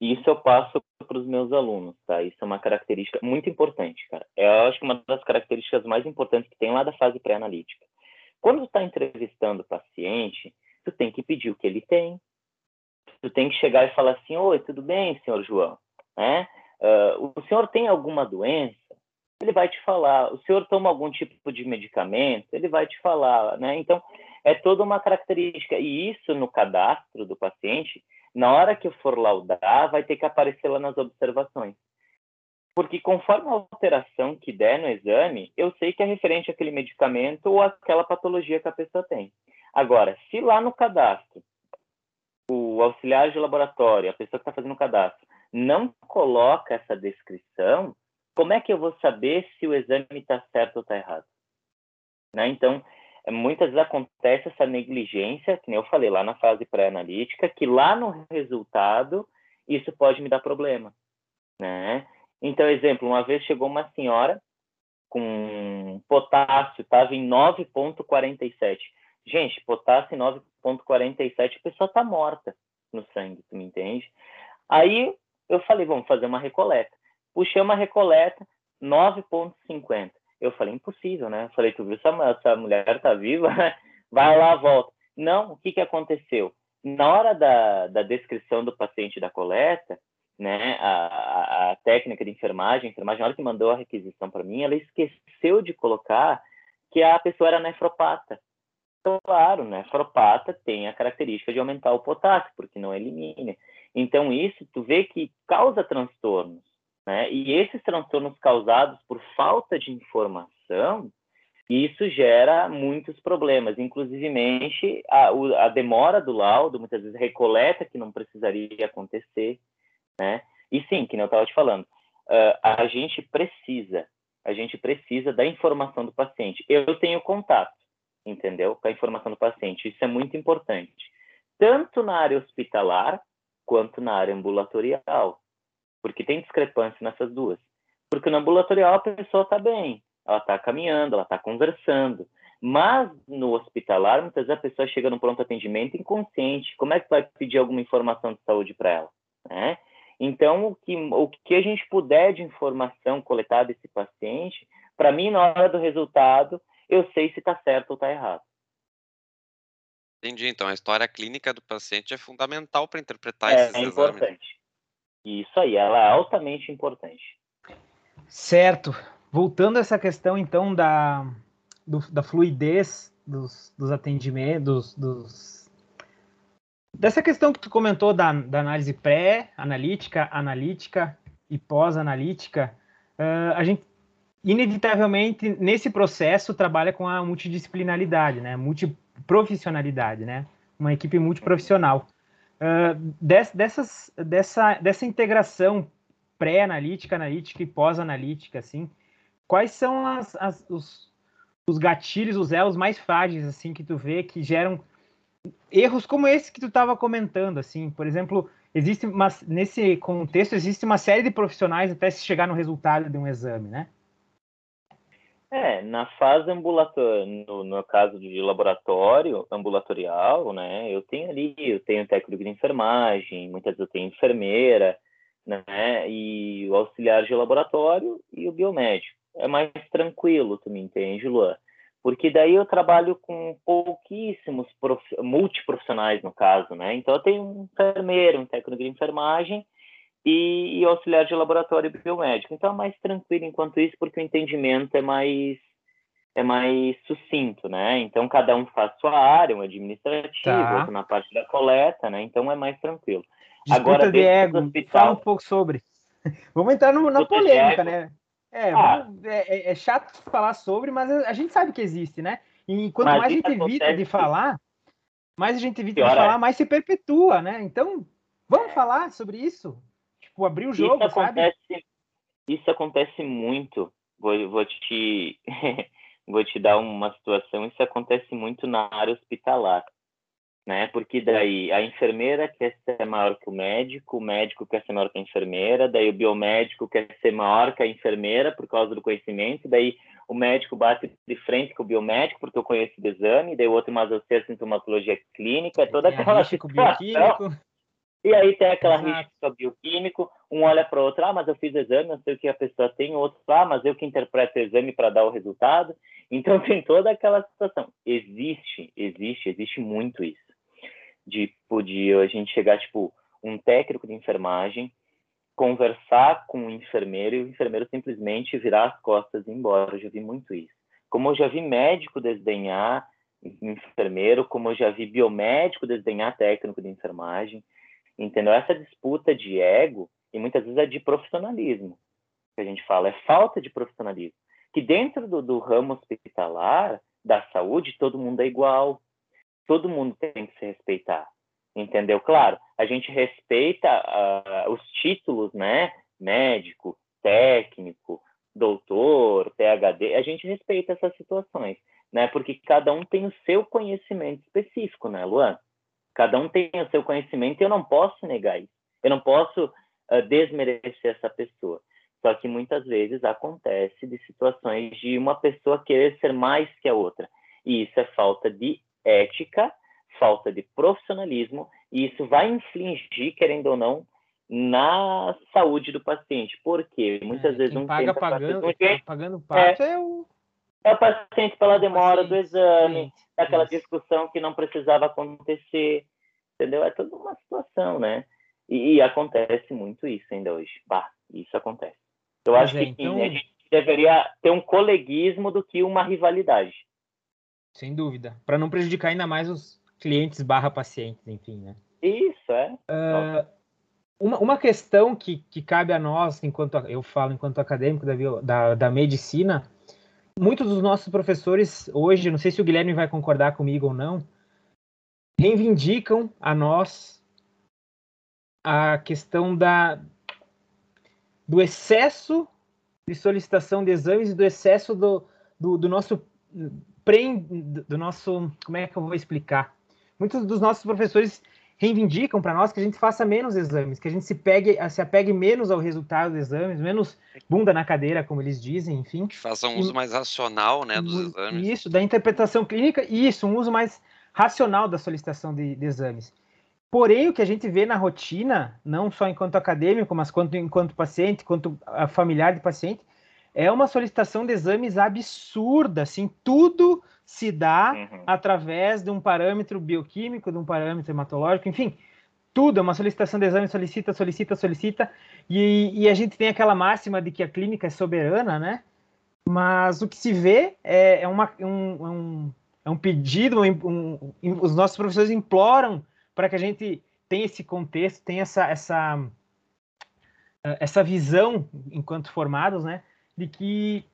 Isso eu passo para os meus alunos, tá? Isso é uma característica muito importante, cara. Eu acho que uma das características mais importantes que tem lá da fase pré-analítica. Quando está entrevistando o paciente, tu tem que pedir o que ele tem, tu tem que chegar e falar assim, oi, tudo bem, senhor João? Né? Uh, o senhor tem alguma doença? Ele vai te falar. O senhor toma algum tipo de medicamento? Ele vai te falar, né? Então, é toda uma característica. E isso no cadastro do paciente, na hora que eu for laudar, vai ter que aparecer lá nas observações. Porque conforme a alteração que der no exame, eu sei que é referente àquele medicamento ou àquela patologia que a pessoa tem. Agora, se lá no cadastro o auxiliar de laboratório, a pessoa que está fazendo o cadastro, não coloca essa descrição, como é que eu vou saber se o exame está certo ou está errado? Né? Então, é, muitas vezes acontece essa negligência, que nem eu falei lá na fase pré-analítica, que lá no resultado isso pode me dar problema. Né? Então, exemplo, uma vez chegou uma senhora com potássio, estava em 9,47. Gente, potássio em 9,47, a pessoa está morta no sangue, tu me entende? Aí eu falei, vamos fazer uma recoleta. Puxei uma recoleta, 9,50. Eu falei, impossível, né? Eu falei, tu viu, essa, essa mulher tá viva? Vai lá, volta. Não, o que, que aconteceu? Na hora da, da descrição do paciente da coleta, né, a, a técnica de enfermagem, a enfermagem, na hora que mandou a requisição para mim, ela esqueceu de colocar que a pessoa era nefropata. Claro, né, nefropata tem a característica de aumentar o potássio, porque não elimina. Então, isso tu vê que causa transtornos. Né? E esses transtornos causados por falta de informação, isso gera muitos problemas, inclusive a, a demora do laudo, muitas vezes recoleta que não precisaria acontecer. Né? E sim, que não estava te falando, uh, a gente precisa, a gente precisa da informação do paciente. Eu tenho contato, entendeu? Com a informação do paciente. Isso é muito importante, tanto na área hospitalar quanto na área ambulatorial, porque tem discrepância nessas duas. Porque no ambulatorial a pessoa está bem, ela está caminhando, ela está conversando, mas no hospitalar, muitas vezes a pessoa chega no pronto atendimento inconsciente. Como é que vai pedir alguma informação de saúde para ela? Né? Então, o que, o que a gente puder de informação coletada desse paciente, para mim, na hora do resultado, eu sei se está certo ou está errado. Entendi. Então, a história clínica do paciente é fundamental para interpretar é, esses é importante. Isso aí, ela é altamente importante. Certo. voltando a essa questão, então, da, do, da fluidez dos, dos atendimentos, dos, dessa questão que tu comentou da, da análise pré-analítica, analítica e pós-analítica, uh, a gente inevitavelmente nesse processo trabalha com a multidisciplinaridade, né, multiprofissionalidade, né, uma equipe multiprofissional. Uh, des, dessas, dessa, dessa integração pré-analítica, analítica e pós-analítica, assim, quais são as, as, os, os gatilhos, os elos mais frágeis, assim, que tu vê que geram erros como esse que tu estava comentando, assim, por exemplo, existe uma, nesse contexto existe uma série de profissionais até se chegar no resultado de um exame, né? É, na fase ambulatorial, no, no, caso de laboratório ambulatorial, né, eu tenho ali, eu tenho técnico de enfermagem, muitas vezes eu tenho enfermeira, né, e o auxiliar de laboratório e o biomédico. É mais tranquilo, tu me entende, Luan? Porque daí eu trabalho com pouquíssimos prof... multiprofissionais, no caso, né? Então eu tenho um enfermeiro, um técnico de enfermagem, e, e auxiliar de laboratório biomédico. Então é mais tranquilo enquanto isso, porque o entendimento é mais é mais sucinto, né? Então cada um faz sua área, um administrativo, tá. outro na parte da coleta, né? Então é mais tranquilo. Disputa Agora, de ego, hospital... fala um pouco sobre. Vamos entrar no, na polêmica, né? É, ah. é, é, é, chato falar sobre, mas a gente sabe que existe, né? E quanto mais a gente evita de falar, mais a gente evita de falar, é. mais se perpetua, né? Então, vamos falar sobre isso? Tipo, abrir o jogo, isso acontece, sabe? Isso acontece muito. Vou, vou te vou te dar uma situação. Isso acontece muito na área hospitalar, né? Porque daí a enfermeira quer ser maior que o médico, o médico quer ser maior que a enfermeira, daí o biomédico quer ser maior que a enfermeira por causa do conhecimento, daí o médico bate de frente com o biomédico porque eu conheço o exame, daí o outro mas eu sei a sintomatologia clínica, é toda aquela situação. E aí tem aquela o bioquímico, um olha para o outro, ah, mas eu fiz exame, não sei o que a pessoa tem, o outro, ah, mas eu que interpreto o exame para dar o resultado. Então tem toda aquela situação. Existe, existe, existe muito isso. De, de a gente chegar, tipo, um técnico de enfermagem, conversar com o enfermeiro e o enfermeiro simplesmente virar as costas e ir embora. Eu já vi muito isso. Como eu já vi médico desdenhar enfermeiro, como eu já vi biomédico desdenhar técnico de enfermagem, Entendeu? Essa disputa de ego, e muitas vezes é de profissionalismo, que a gente fala, é falta de profissionalismo. Que dentro do, do ramo hospitalar, da saúde, todo mundo é igual. Todo mundo tem que se respeitar. Entendeu? Claro, a gente respeita uh, os títulos, né? Médico, técnico, doutor, PhD, a gente respeita essas situações, né? Porque cada um tem o seu conhecimento específico, né, Luan? Cada um tem o seu conhecimento e eu não posso negar isso. Eu não posso uh, desmerecer essa pessoa. Só que muitas vezes acontece de situações de uma pessoa querer ser mais que a outra. E isso é falta de ética, falta de profissionalismo, e isso vai infligir, querendo ou não, na saúde do paciente. Porque muitas é, vezes um paga pagando, um pagando pato é, é o é o paciente pela demora do exame, é aquela discussão que não precisava acontecer, entendeu? É toda uma situação, né? E, e acontece muito isso ainda hoje. Bah, isso acontece. Eu acho é, que então... sim, a gente deveria ter um coleguismo do que uma rivalidade. Sem dúvida. Para não prejudicar ainda mais os clientes barra pacientes, enfim, né? Isso, é. Uh, uma, uma questão que, que cabe a nós, enquanto eu falo enquanto acadêmico da, da, da medicina, muitos dos nossos professores hoje, não sei se o Guilherme vai concordar comigo ou não, reivindicam a nós a questão da do excesso de solicitação de exames e do excesso do, do, do nosso pre, do nosso como é que eu vou explicar? Muitos dos nossos professores reivindicam para nós que a gente faça menos exames, que a gente se pegue, se apegue menos ao resultado dos exames, menos bunda na cadeira, como eles dizem, enfim. Que faça um uso mais racional, né, dos exames. Isso, da interpretação clínica, e isso, um uso mais racional da solicitação de, de, exames. Porém, o que a gente vê na rotina, não só enquanto acadêmico, mas quanto enquanto paciente, quanto familiar de paciente, é uma solicitação de exames absurda, assim, tudo se dá uhum. através de um parâmetro bioquímico, de um parâmetro hematológico, enfim, tudo, é uma solicitação de exame, solicita, solicita, solicita, e, e, a gente tem aquela máxima de que a clínica é soberana, né? mas o que se vê é, é uma, um, um, é um pedido, um, os nossos professores imploram para que a gente tenha esse contexto, tenha essa, essa, essa visão, enquanto formados, né, de que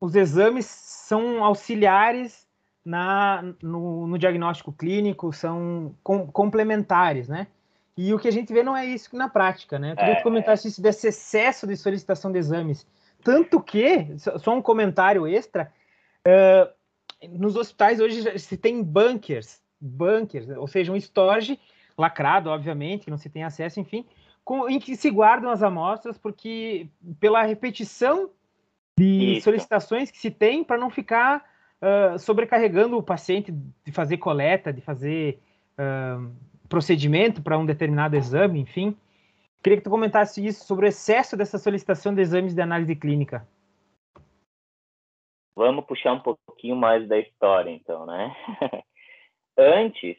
os exames são auxiliares na, no, no diagnóstico clínico, são com, complementares, né? E o que a gente vê não é isso na prática, né? Eu queria é. que comentasse isso desse excesso de solicitação de exames. Tanto que, só um comentário extra, uh, nos hospitais hoje se tem bunkers, bunkers, ou seja, um storage lacrado, obviamente, que não se tem acesso, enfim, com, em que se guardam as amostras, porque pela repetição de Isso. solicitações que se tem para não ficar uh, sobrecarregando o paciente de fazer coleta, de fazer uh, procedimento para um determinado exame, enfim. Queria que tu comentasse isso sobre o excesso dessa solicitação de exames de análise clínica. Vamos puxar um pouquinho mais da história, então, né? Antes,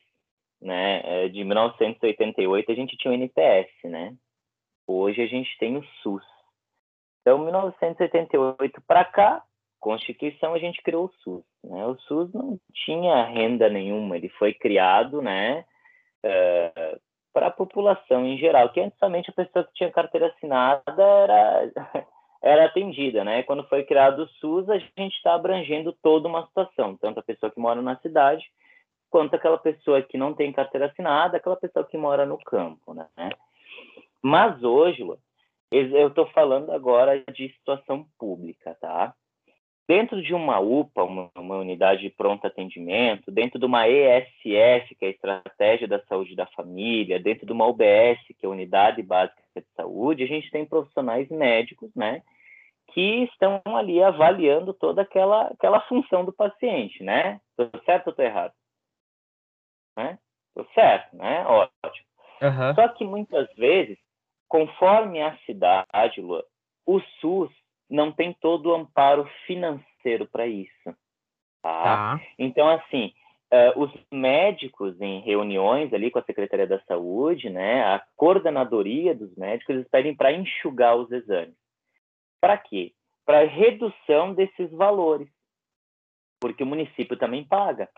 né, eh, de 1988, a gente tinha o NPS, né? Hoje a gente tem o SUS. Então, 1988 para cá, Constituição, a gente criou o SUS. Né? O SUS não tinha renda nenhuma, ele foi criado, né, uh, eh, para a população em geral, que antes somente a pessoa que tinha carteira assinada era, era atendida, né? Quando foi criado o SUS, a gente está abrangendo toda uma situação, tanto a pessoa que mora na cidade, quanto aquela pessoa que não tem carteira assinada, aquela pessoa que mora no campo, né? Mas hoje, eu estou falando agora de situação pública, tá? Dentro de uma UPA, uma, uma, unidade de pronto atendimento, dentro de uma ESF, que é a Estratégia da Saúde da Família, dentro de uma UBS, que é a Unidade Básica de Saúde, a gente tem profissionais médicos, né, que estão ali avaliando toda aquela, aquela função do paciente, né? Tô certo ou tô errado? Né? Tô certo, né? Ótimo. Uhum. Só que muitas vezes Conforme a cidade, Lua, o SUS não tem todo o amparo financeiro para isso. Tá? tá? Então, assim, uh, os médicos em reuniões ali com a Secretaria da Saúde, né, a coordenadoria dos médicos, eles pedem para enxugar os exames. Para quê? Para redução desses valores. Porque o município também paga,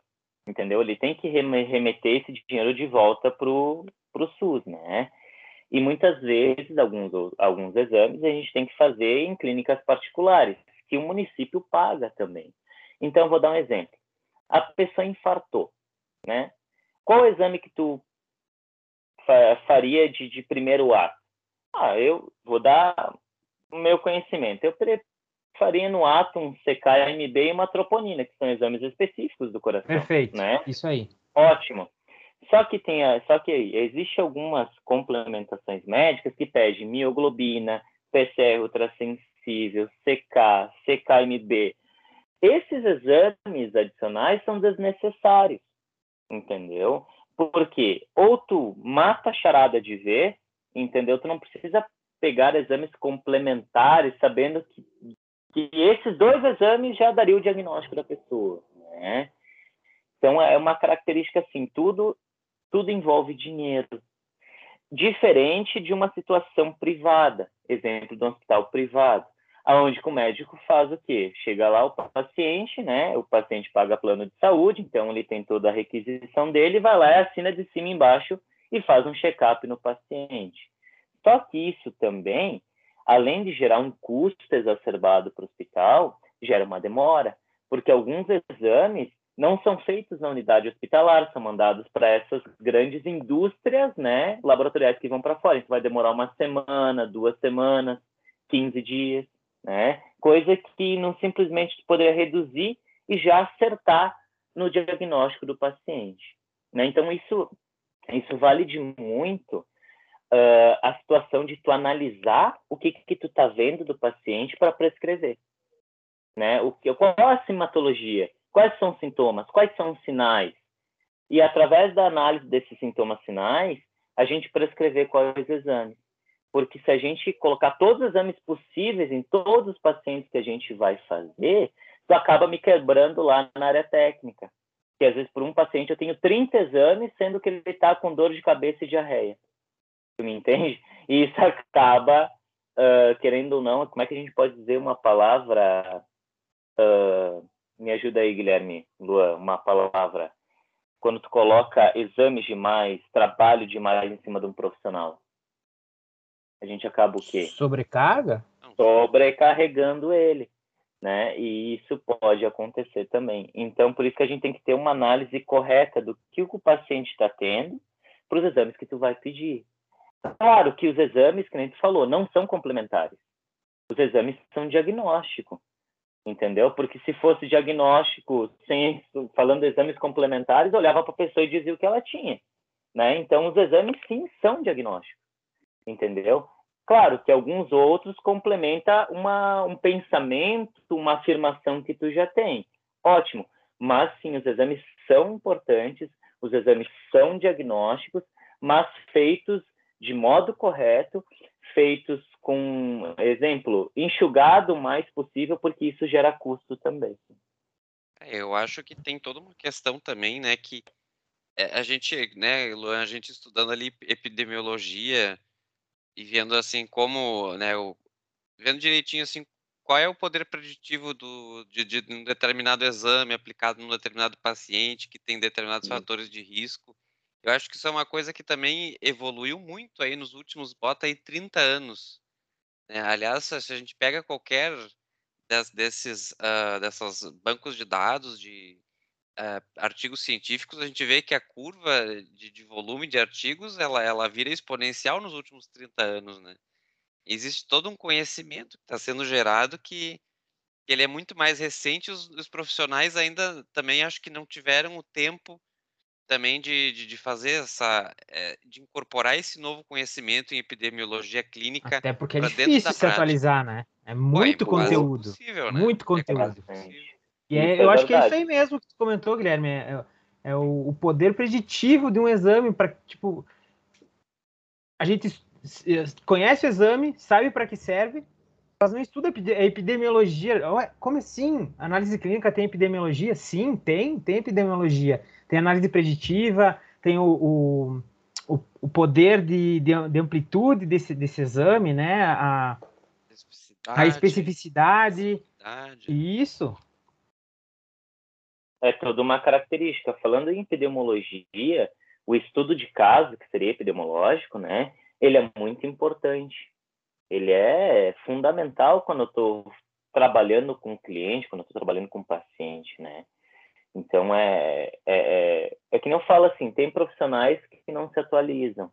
entendeu? Ele tem que remeter esse dinheiro de volta para o SUS, né? E muitas vezes, alguns, alguns exames, a gente tem que fazer em clínicas particulares, que o município paga também. Então, vou dar um exemplo. A pessoa infartou, né? Qual o exame que tu faria de, de primeiro ato? Ah, eu vou dar o meu conhecimento. Eu faria no ato um CKMB e uma troponina, que são exames específicos do coração. Perfeito. Né? Isso aí. Ótimo. Só que tem, só que existe algumas complementações médicas que pedem mioglobina, PCR ultrassensível, CK, CKMB. Esses exames adicionais são desnecessários, entendeu? Porque ou tu mata a charada de ver, entendeu? Tu não precisa pegar exames complementares sabendo que, que esses dois exames já daria o diagnóstico da pessoa, né? Então é uma característica assim, tudo tudo envolve dinheiro. Diferente de uma situação privada, exemplo um hospital privado, aonde o médico faz o quê? Chega lá o paciente, né? O paciente paga plano de saúde, então ele tem toda a requisição dele, vai lá e assina de cima embaixo e faz um check-up no paciente. Só que isso também, além de gerar um custo exacerbado para o hospital, gera uma demora, porque alguns exames não são feitos na unidade hospitalar, são mandados para essas grandes indústrias, né, laboratoriais que vão para fora. Isso vai demorar uma semana, duas semanas, 15 dias, né? Coisa que não simplesmente poderia reduzir e já acertar no diagnóstico do paciente, né? Então isso isso vale de muito uh, a situação de tu analisar o que que tu tá vendo do paciente para prescrever, né? O que qual a simatologia? Quais são os sintomas? Quais são os sinais? E através da análise desses sintomas sinais, a gente prescrever quais exames. Porque se a gente colocar todos os exames possíveis em todos os pacientes que a gente vai fazer, tu acaba me quebrando lá na área técnica. Que às vezes por um paciente eu tenho 30 exames, sendo que ele está com dor de cabeça e diarreia. Tu me entende? E isso acaba, uh, querendo ou não, como é que a gente pode dizer uma palavra uh, me ajuda aí, Guilherme, Luan, uma palavra. Quando tu coloca exames demais, trabalho demais em cima de um profissional, a gente acaba o quê? Sobrecarga? Sobrecarregando ele, né? E isso pode acontecer também. Então, por isso que a gente tem que ter uma análise correta do que o paciente está tendo para os exames que tu vai pedir. Claro que os exames, que a gente falou, não são complementares. Os exames são diagnóstico, entendeu? Porque se fosse diagnóstico, sem falando exames complementares, olhava para a pessoa e dizia o que ela tinha, né? Então, os exames sim são diagnósticos, entendeu? Claro que alguns outros complementa uma, um pensamento, uma afirmação que tu já tem. Ótimo. Mas sim, os exames são importantes, os exames são diagnósticos, mas feitos de modo correto, feitos com, exemplo, enxugado o mais possível, porque isso gera custo também. É, eu acho que tem toda uma questão também, né, que é, a gente, né, Luan, a gente estudando ali epidemiologia e vendo assim como, né, o, vendo direitinho assim qual é o poder preditivo do, de, de um determinado exame aplicado num determinado paciente que tem determinados Sim. fatores de risco. Eu acho que isso é uma coisa que também evoluiu muito aí nos últimos, bota aí 30 anos. Né? Aliás, se a gente pega qualquer des, desses uh, dessas bancos de dados de uh, artigos científicos, a gente vê que a curva de, de, volume de artigos ela, ela vira exponencial nos últimos 30 anos, né? Existe todo um conhecimento que está sendo gerado que, ele é muito mais recente. Os, os profissionais ainda também acho que não tiveram o tempo também de, de, de, fazer essa, é, de incorporar esse novo conhecimento em epidemiologia clínica. Até porque é difícil se atualizar, né? É muito Pô, é conteúdo. Possível, né? Muito é conteúdo. É e é, eu acho que é isso aí mesmo que você comentou, Guilherme. É, é o, o, poder preditivo de um exame para, tipo, a gente conhece o exame, sabe para que serve, mas não estuda epidemiologia. Como assim? Análise clínica tem epidemiologia? Sim, tem, tem epidemiologia tem análise preditiva, tem o, o, o poder de, de, de, amplitude desse, desse exame, né? A, a especificidade. Isso. É toda uma característica. Falando em epidemiologia, o estudo de caso, que seria epidemiológico, né? Ele é muito importante. Ele é fundamental quando eu estou trabalhando com o cliente, quando eu estou trabalhando com o paciente, né? Então, é, é, é, é que não falo assim, tem profissionais que não se atualizam.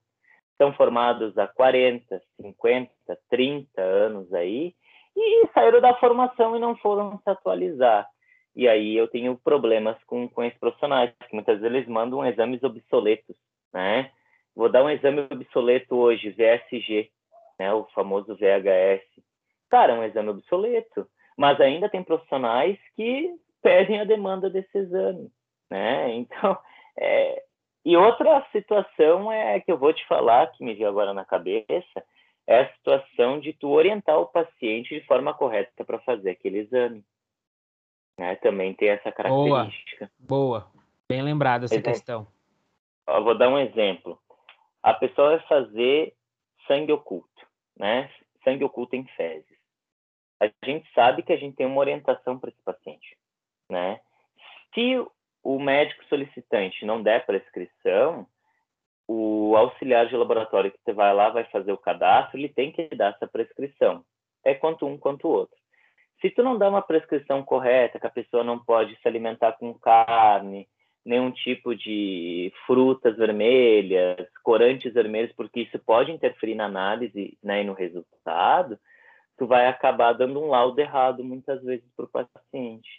São formados há 40, 50, 30 anos aí e saíram da formação e não foram se atualizar. E aí eu tenho problemas com, com esses profissionais, que muitas vezes eles mandam exames obsoletos, né? Vou dar um exame obsoleto hoje, VSG, né? O famoso VHS. Cara, é um exame obsoleto, mas ainda tem profissionais que pedem a demanda desse exame, né? Então, é... e outra situação é que eu vou te falar, que me veio agora na cabeça, é a situação de tu orientar o paciente de forma correta para fazer aquele exame. Né? Também tem essa característica. Boa, boa. Bem lembrada essa exemplo. questão. Eu vou dar um exemplo. A pessoa vai fazer sangue oculto, né? Sangue oculto em fezes. A gente sabe que a gente tem uma orientação para esse paciente né? Se o médico solicitante não der prescrição, o auxiliar de laboratório que você vai lá vai fazer o cadastro, ele tem que dar essa prescrição. É quanto um quanto o outro. Se tu não dá uma prescrição correta, que a pessoa não pode se alimentar com carne, nenhum tipo de frutas vermelhas, corantes vermelhos, porque isso pode interferir na análise né, e no resultado, tu vai acabar dando um laudo errado muitas vezes para o paciente.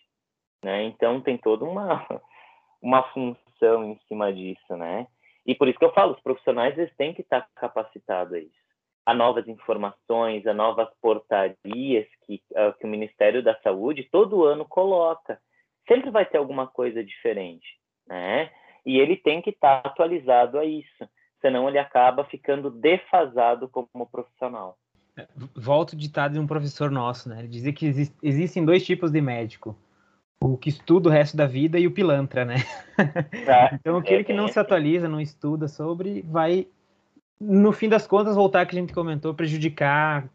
Né? Então tem toda uma, uma função em cima disso, né? E por isso que eu falo, os profissionais eles têm que estar capacitados a isso. A novas informações, a novas portarias que, uh, que o Ministério da Saúde todo ano coloca. Sempre vai ter alguma coisa diferente, né? E ele tem que estar atualizado a isso, senão ele acaba ficando defasado como profissional. É, volto o ditado de um professor nosso, né? Ele dizia que existem dois tipos de médico o que estuda o resto da vida e o pilantra, né? Ah, então aquele que não se atualiza, não estuda sobre, vai, no fim das contas, voltar que a gente comentou, prejudicar,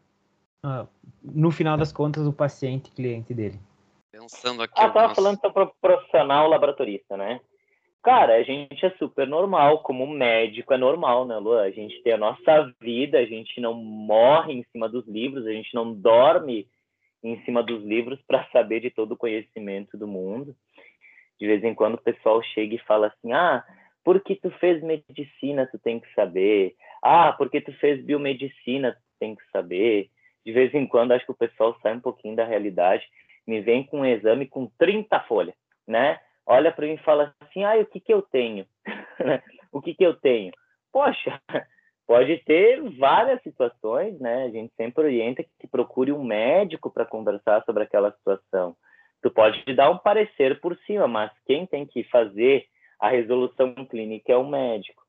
uh, no final das contas, o paciente, cliente dele. Pensando aqui. Ah, algumas... tava falando sobre profissional laboratorista, né? Cara, a gente é super normal, como médico é normal, né, Lu? A gente tem a nossa vida, a gente não morre em cima dos livros, a gente não dorme em cima dos livros para saber de todo o conhecimento do mundo. De vez em quando o pessoal chega e fala assim: ah, porque tu fez medicina, tu tem que saber. Ah, porque tu fez biomedicina, tu tem que saber. De vez em quando, acho que o pessoal sai um pouquinho da realidade, me vem com um exame com 30 folhas, né? Olha para mim e fala assim: ah, o que, que eu tenho? o que, que eu tenho? Poxa, pode ter várias situações, né? A gente sempre orienta que procure um médico para conversar sobre aquela situação. Tu pode dar um parecer por cima, mas quem tem que fazer a resolução clínica é o médico.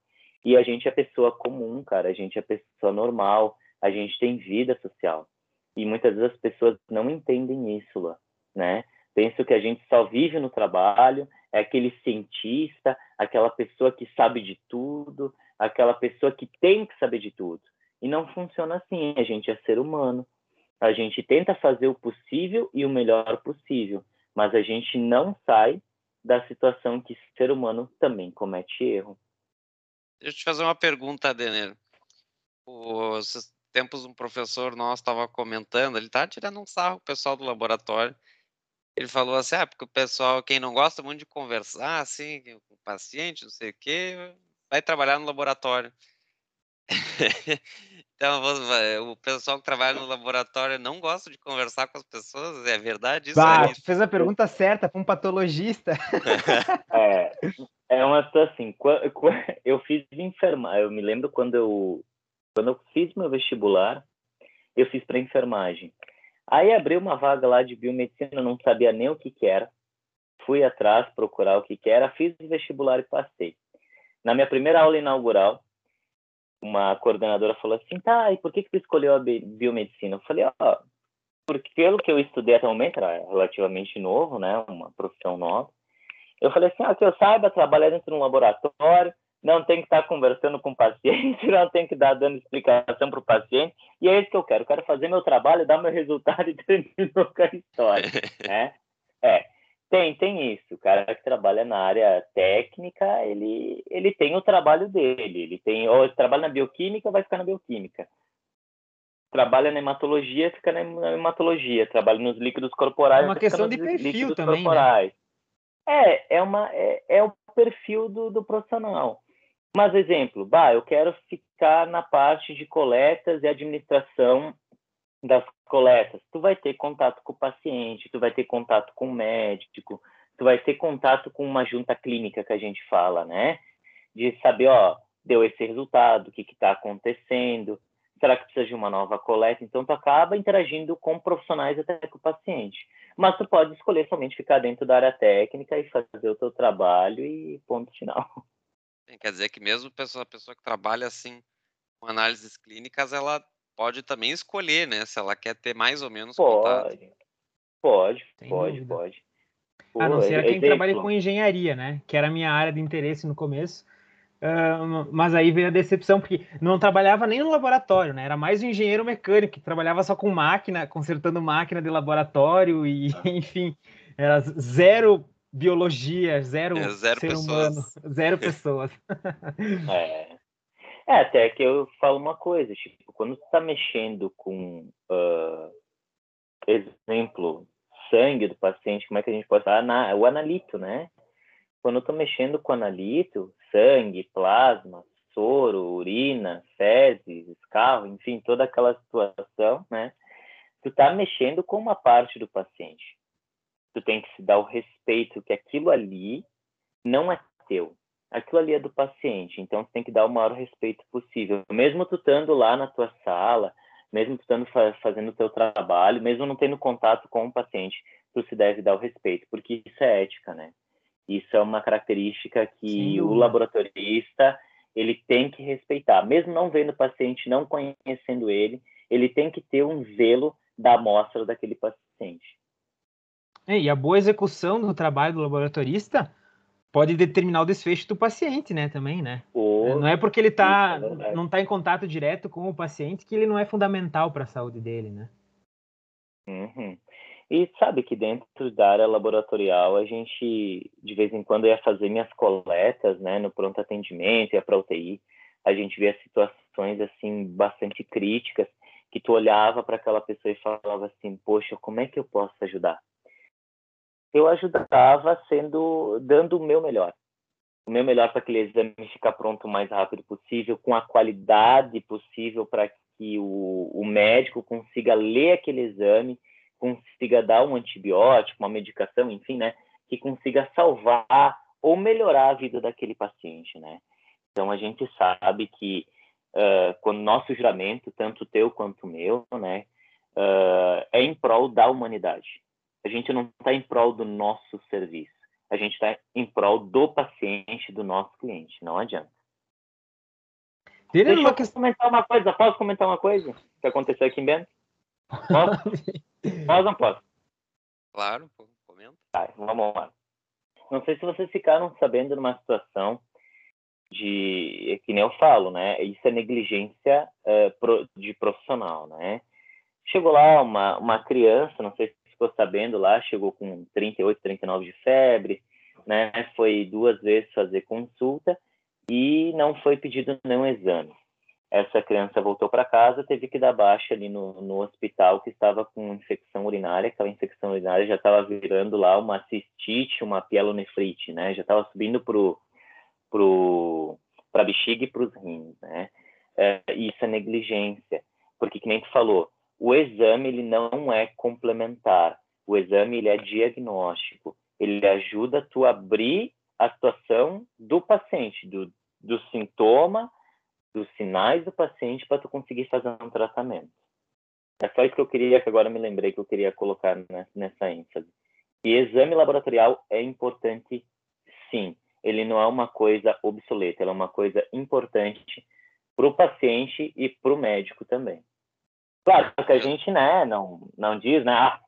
E a gente é pessoa comum, cara, a gente é pessoa normal, a gente tem vida social. E muitas vezes as pessoas não entendem isso, né? Penso que a gente só vive no trabalho, é aquele cientista, aquela pessoa que sabe de tudo, aquela pessoa que tem que saber de tudo. E não funciona assim, a gente é ser humano. A gente tenta fazer o possível e o melhor possível, mas a gente não sai da situação que ser humano também comete erro. Deixa eu te fazer uma pergunta, Denner. Os tempos um professor nosso estava comentando, ele estava tirando um sarro o pessoal do laboratório. Ele falou assim, ah, porque o pessoal, quem não gosta muito de conversar, assim, com o paciente, não sei o quê, vai trabalhar no laboratório. Então, o pessoal que trabalha no laboratório não gosta de conversar com as pessoas, é verdade isso? Bah, é fez a pergunta certa para um patologista. É, é uma assim, eu fiz enfermagem, eu me lembro quando eu, quando eu fiz meu vestibular, eu fiz para enfermagem. Aí abriu uma vaga lá de biomedicina, não sabia nem o que, que era. Fui atrás procurar o que, que era, fiz o vestibular e passei. Na minha primeira aula inaugural, uma coordenadora falou assim, tá, e por que, que tu escolheu a biomedicina? Eu falei, ó, porque pelo que eu estudei até o momento, era relativamente novo, né, uma profissão nova. Eu falei assim, ah, que eu saiba, trabalhar dentro de um laboratório, não tem que estar conversando com o paciente, não tem que dar dando explicação para o paciente, e é isso que eu quero, eu quero fazer meu trabalho, dar meu resultado e terminar com a história, né? É, tem, tem isso. O cara que trabalha na área técnica, ele, ele tem o trabalho dele. Ele tem, ou trabalha na bioquímica, vai ficar na bioquímica. Trabalha na hematologia, fica na hematologia. Trabalha nos líquidos corporais. É uma questão de perfil também, né? corporais. né? É, é, uma, é, é o perfil do, do profissional. Mas, exemplo, bah, eu quero ficar na parte de coletas e administração das coletas, tu vai ter contato com o paciente, tu vai ter contato com o médico, tu vai ter contato com uma junta clínica que a gente fala, né? De saber, ó, deu esse resultado, o que está acontecendo, será que precisa de uma nova coleta? Então, tu acaba interagindo com profissionais até com o paciente. Mas tu pode escolher somente ficar dentro da área técnica e fazer o teu trabalho e ponto final. Quer dizer que mesmo a pessoa, a pessoa que trabalha assim com análises clínicas, ela pode também escolher, né? Se ela quer ter mais ou menos pode. contato. Pode, Sem pode, dúvida. pode. A não ser quem trabalha com engenharia, né? Que era a minha área de interesse no começo. Uh, mas aí veio a decepção, porque não trabalhava nem no laboratório, né? Era mais um engenheiro mecânico, que trabalhava só com máquina, consertando máquina de laboratório e, ah. enfim, era zero biologia, zero, é, zero ser pessoas. humano, zero pessoas. É. É, até que eu falo uma coisa, tipo, quando tu tá mexendo com, uh, exemplo, sangue do paciente, como é que a gente pode falar? o analito, né? Quando eu tô mexendo com analito, sangue, plasma, soro, urina, fezes, escarro, enfim, toda aquela situação, né? Tu tá mexendo com uma parte do paciente. Tu tem que se dar o respeito que aquilo ali não é teu aquilo ali é do paciente, então tu tem que dar o maior respeito possível. Mesmo tu estando lá na tua sala, mesmo tu estando fazendo o teu trabalho, mesmo não tendo contato com o paciente, tu se deve dar o respeito, porque isso é ética, né? Isso é uma característica que Sim. o laboratorista ele tem que respeitar, mesmo não vendo o paciente, não conhecendo ele, ele tem que ter um zelo da amostra daquele paciente. É, e a boa execução do trabalho do laboratorista pode determinar o desfecho do paciente, né, também, né? Oh, não é porque ele tá, é não está em contato direto com o paciente que ele não é fundamental para a saúde dele, né? Uhum. E sabe que dentro da área laboratorial a gente de vez em quando ia fazer minhas coletas, né, no pronto atendimento, ia para UTI, a gente via situações assim bastante críticas que tu olhava para aquela pessoa e falava assim, poxa, como é que eu posso ajudar? Eu ajudava sendo dando o meu melhor, o meu melhor para aquele exame ficar pronto o mais rápido possível, com a qualidade possível para que o, o médico consiga ler aquele exame consiga dar um antibiótico, uma medicação, enfim, né, que consiga salvar ou melhorar a vida daquele paciente, né? Então a gente sabe que uh, quando nosso juramento, tanto teu quanto meu, né, uh, é em prol da humanidade. A gente não está em prol do nosso serviço, a gente está em prol do paciente, do nosso cliente. Não adianta. Deixa eu comentar uma coisa. Posso comentar uma coisa que aconteceu aqui em Bento? Posso? Posso não posso? Claro, comenta. Tá, vamos lá. Não sei se vocês ficaram sabendo de uma situação de, que nem eu falo, né? Isso é negligência uh, de profissional, né? Chegou lá uma, uma criança, não sei se ficou sabendo lá, chegou com 38, 39 de febre, né? Foi duas vezes fazer consulta e não foi pedido nenhum exame essa criança voltou para casa, teve que dar baixa ali no, no hospital que estava com infecção urinária, aquela infecção urinária já estava virando lá uma cistite, uma pielonefrite, né? Já estava subindo pro pro para a bexiga e para os rins, né? É, isso é negligência, porque que nem tu falou, o exame ele não é complementar, o exame ele é diagnóstico, ele ajuda tu a abrir a situação do paciente, do, do sintoma dos sinais do paciente para tu conseguir fazer um tratamento. É só isso que eu queria, que agora me lembrei que eu queria colocar nessa ênfase. E exame laboratorial é importante, sim. Ele não é uma coisa obsoleta, ele é uma coisa importante para o paciente e para o médico também. Claro que a gente, né, não, não diz, né, ah,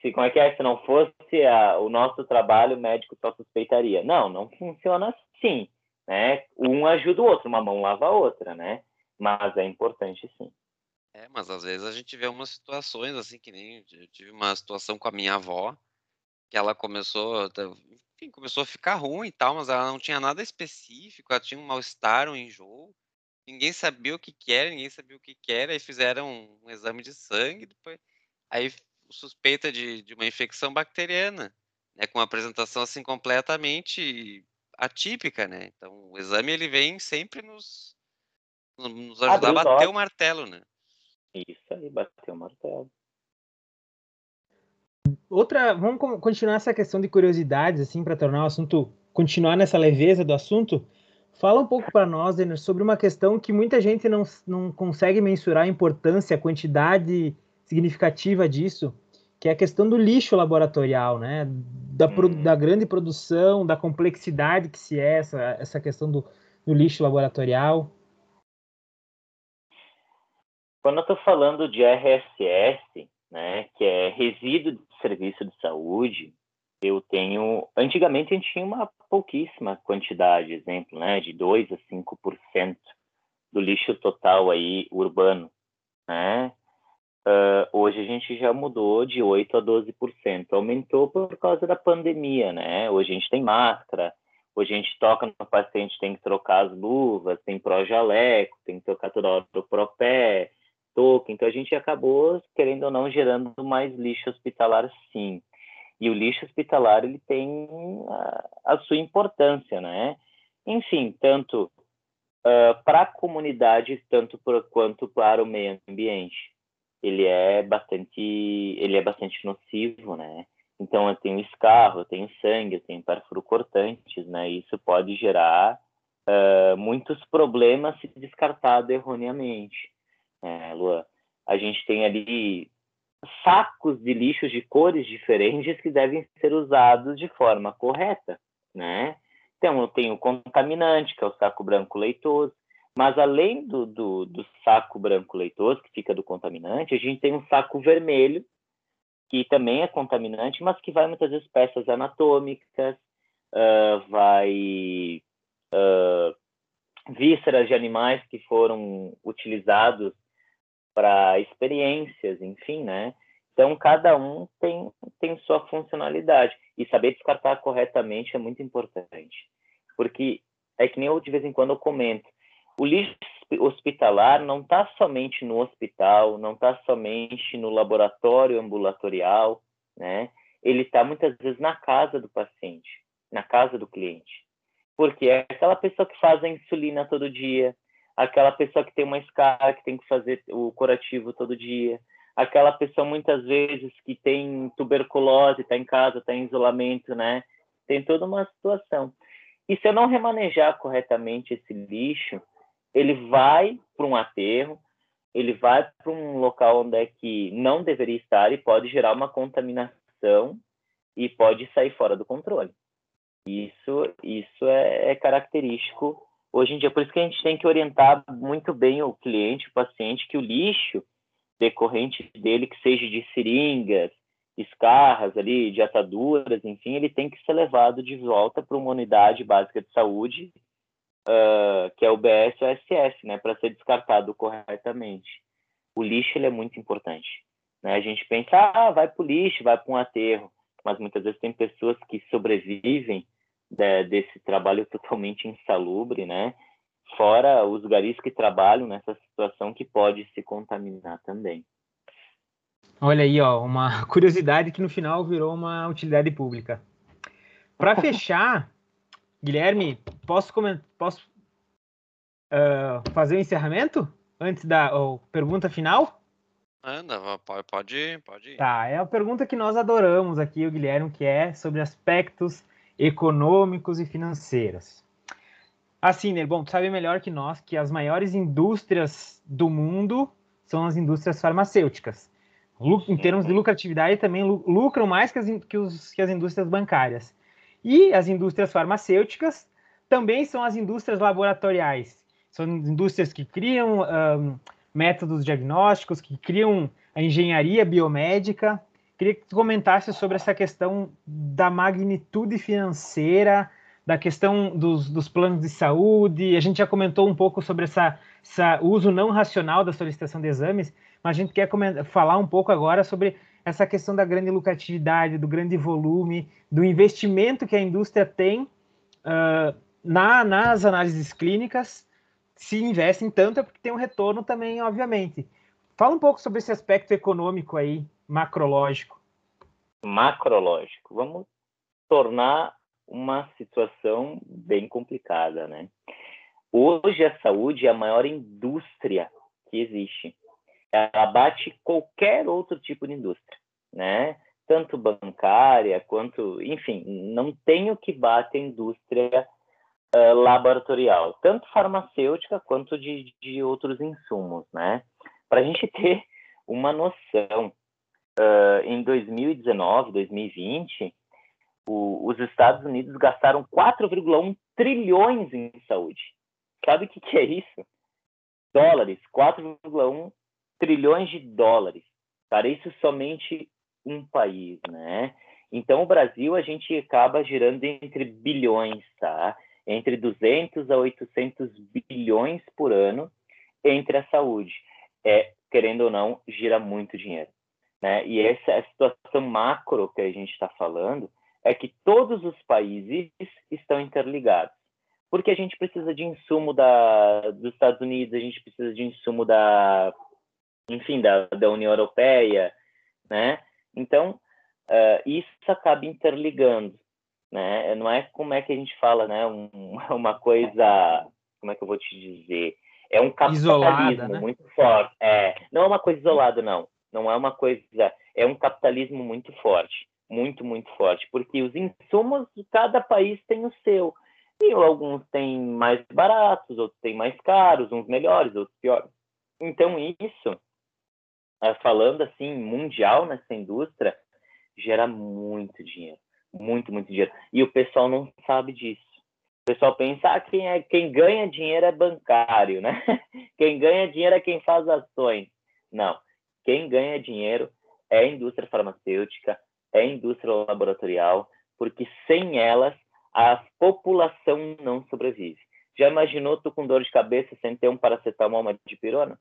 se, como é que é, se não fosse a, o nosso trabalho, o médico só suspeitaria. Não, não funciona assim né? Um ajuda o outro, uma mão lava a outra, né? Mas é importante sim. É, mas às vezes a gente vê umas situações assim que nem eu tive uma situação com a minha avó que ela começou, enfim, começou a ficar ruim e tal, mas ela não tinha nada específico, ela tinha um mal-estar, um enjoo. Ninguém sabia o que, que era, ninguém sabia o que, que era, e fizeram um, um exame de sangue, depois aí suspeita de, de uma infecção bacteriana, né, com uma apresentação assim completamente atípica, né? Então, o exame ele vem sempre nos, nos ajudar a bater o martelo, né? Isso aí, bater o martelo. Outra, vamos continuar essa questão de curiosidades, assim, para tornar o assunto, continuar nessa leveza do assunto. Fala um pouco para nós, Denner, sobre uma questão que muita gente não, não consegue mensurar a importância, a quantidade significativa disso, que é a questão do lixo laboratorial, né? Da, hum. da grande produção, da complexidade que se é essa, essa questão do, do lixo laboratorial. Quando eu estou falando de RSS, né, que é resíduo de serviço de saúde, eu tenho. Antigamente a gente tinha uma pouquíssima quantidade, exemplo, né, de 2 a 5% do lixo total aí urbano, né? Uh, hoje a gente já mudou de 8% a 12%. Aumentou por causa da pandemia, né? Hoje a gente tem máscara, hoje a gente toca no paciente, tem que trocar as luvas, tem pró-jaleco, tem que trocar toda hora o pró-pé, toque. Então a gente acabou, querendo ou não, gerando mais lixo hospitalar, sim. E o lixo hospitalar, ele tem a, a sua importância, né? Enfim, tanto uh, para a comunidade, tanto por, quanto para o meio ambiente ele é bastante ele é bastante nocivo, né? Então eu tenho escarro, eu tenho sangue, eu tenho cortantes, né? Isso pode gerar uh, muitos problemas se descartado erroneamente, né, Luan? A gente tem ali sacos de lixos de cores diferentes que devem ser usados de forma correta, né? Então eu tenho o contaminante, que é o saco branco leitoso, mas além do, do, do, saco branco leitoso, que fica do contaminante, a gente tem um saco vermelho, que também é contaminante, mas que vai muitas vezes peças anatômicas, uh, vai uh, vísceras de animais que foram utilizados para experiências, enfim, né? Então, cada um tem, tem sua funcionalidade. E saber descartar corretamente é muito importante. Porque é que nem eu, de vez em quando, eu comento. O lixo hospitalar não está somente no hospital, não está somente no laboratório ambulatorial, né? Ele está muitas vezes na casa do paciente, na casa do cliente. Porque é aquela pessoa que faz a insulina todo dia, aquela pessoa que tem uma escala que tem que fazer o curativo todo dia, aquela pessoa muitas vezes que tem tuberculose, está em casa, está em isolamento, né? Tem toda uma situação. E se eu não remanejar corretamente esse lixo, ele vai para um aterro, ele vai para um local onde é que não deveria estar e pode gerar uma contaminação e pode sair fora do controle. Isso, isso é, é característico hoje em dia. Por isso que a gente tem que orientar muito bem o cliente, o paciente, que o lixo decorrente dele, que seja de seringas, escarras ali, de ataduras, enfim, ele tem que ser levado de volta para uma unidade básica de saúde, uh, que é o BS ou SS, né, para ser descartado corretamente. O lixo ele é muito importante. Né? A gente pensa, ah, vai para o lixo, vai para um aterro, mas muitas vezes tem pessoas que sobrevivem de, desse trabalho totalmente insalubre, né? fora os garis que trabalham nessa situação que pode se contaminar também. Olha aí, ó, uma curiosidade que no final virou uma utilidade pública. Para fechar, Guilherme, posso, posso uh, fazer o um encerramento antes da oh, pergunta final? Anda, pode, pode ir, pode ir. Tá, é a pergunta que nós adoramos aqui, o Guilherme, que é sobre aspectos econômicos e financeiros. Assim, né? Bom, tu sabe melhor que nós que as maiores indústrias do mundo são as indústrias farmacêuticas. Em termos de lucratividade, também lucram mais que as, que, os, que as indústrias bancárias. E as indústrias farmacêuticas também são as indústrias laboratoriais. São indústrias que criam um, métodos diagnósticos, que criam a engenharia biomédica. Queria que tu comentasse sobre essa questão da magnitude financeira da questão dos, dos, planos de saúde. A gente já comentou um pouco sobre essa, essa uso não racional da solicitação de exames, mas a gente quer comentar, falar um pouco agora sobre essa questão da grande lucratividade, do grande volume, do investimento que a indústria tem uh, na, nas análises clínicas. Se investem tanto é porque tem um retorno também, obviamente. Fala um pouco sobre esse aspecto econômico aí, macrológico. Macrológico. Vamos tornar uma situação bem complicada, né? Hoje a saúde é a maior indústria que existe. Ela bate qualquer outro tipo de indústria, né? Tanto bancária quanto, enfim, não tem o que bate a indústria uh, laboratorial, tanto farmacêutica quanto de, de outros insumos, né? Para a gente ter uma noção, uh, em 2019, 2020, o, os Estados Unidos gastaram 4,1 trilhões em saúde. Sabe o que, que é isso? Dólares, 4,1 trilhões de dólares. Para isso somente um país, né? Então o Brasil a gente acaba girando entre bilhões, tá? Entre 200 a 800 bilhões por ano entre a saúde. É, querendo ou não, gira muito dinheiro, né? E essa a situação macro que a gente está falando é que todos os países estão interligados. Porque a gente precisa de insumo da, dos Estados Unidos, a gente precisa de insumo da, enfim, da, da União Europeia, né? Então, uh, isso acaba interligando, né? Não é como é que a gente fala, né? Um, uma coisa, como é que eu vou te dizer? É um capitalismo isolada, né? muito forte. É, não é uma coisa isolada, não. Não é uma coisa, é um capitalismo muito forte muito, muito forte, porque os insumos de cada país tem o seu. E alguns têm mais baratos, outros têm mais caros, uns melhores, outros piores. Então, isso, eh, falando assim, mundial nessa indústria, gera muito dinheiro. Muito, muito dinheiro. E o pessoal não sabe disso. O pessoal pensa, ah, quem, é, quem ganha dinheiro é bancário, né? Quem ganha dinheiro é quem faz ações. Não. Quem ganha dinheiro é a indústria farmacêutica, é a indústria laboratorial, porque sem elas a população não sobrevive. Já imaginou tu com dor de cabeça sem ter um paracetamol, uma dipirona?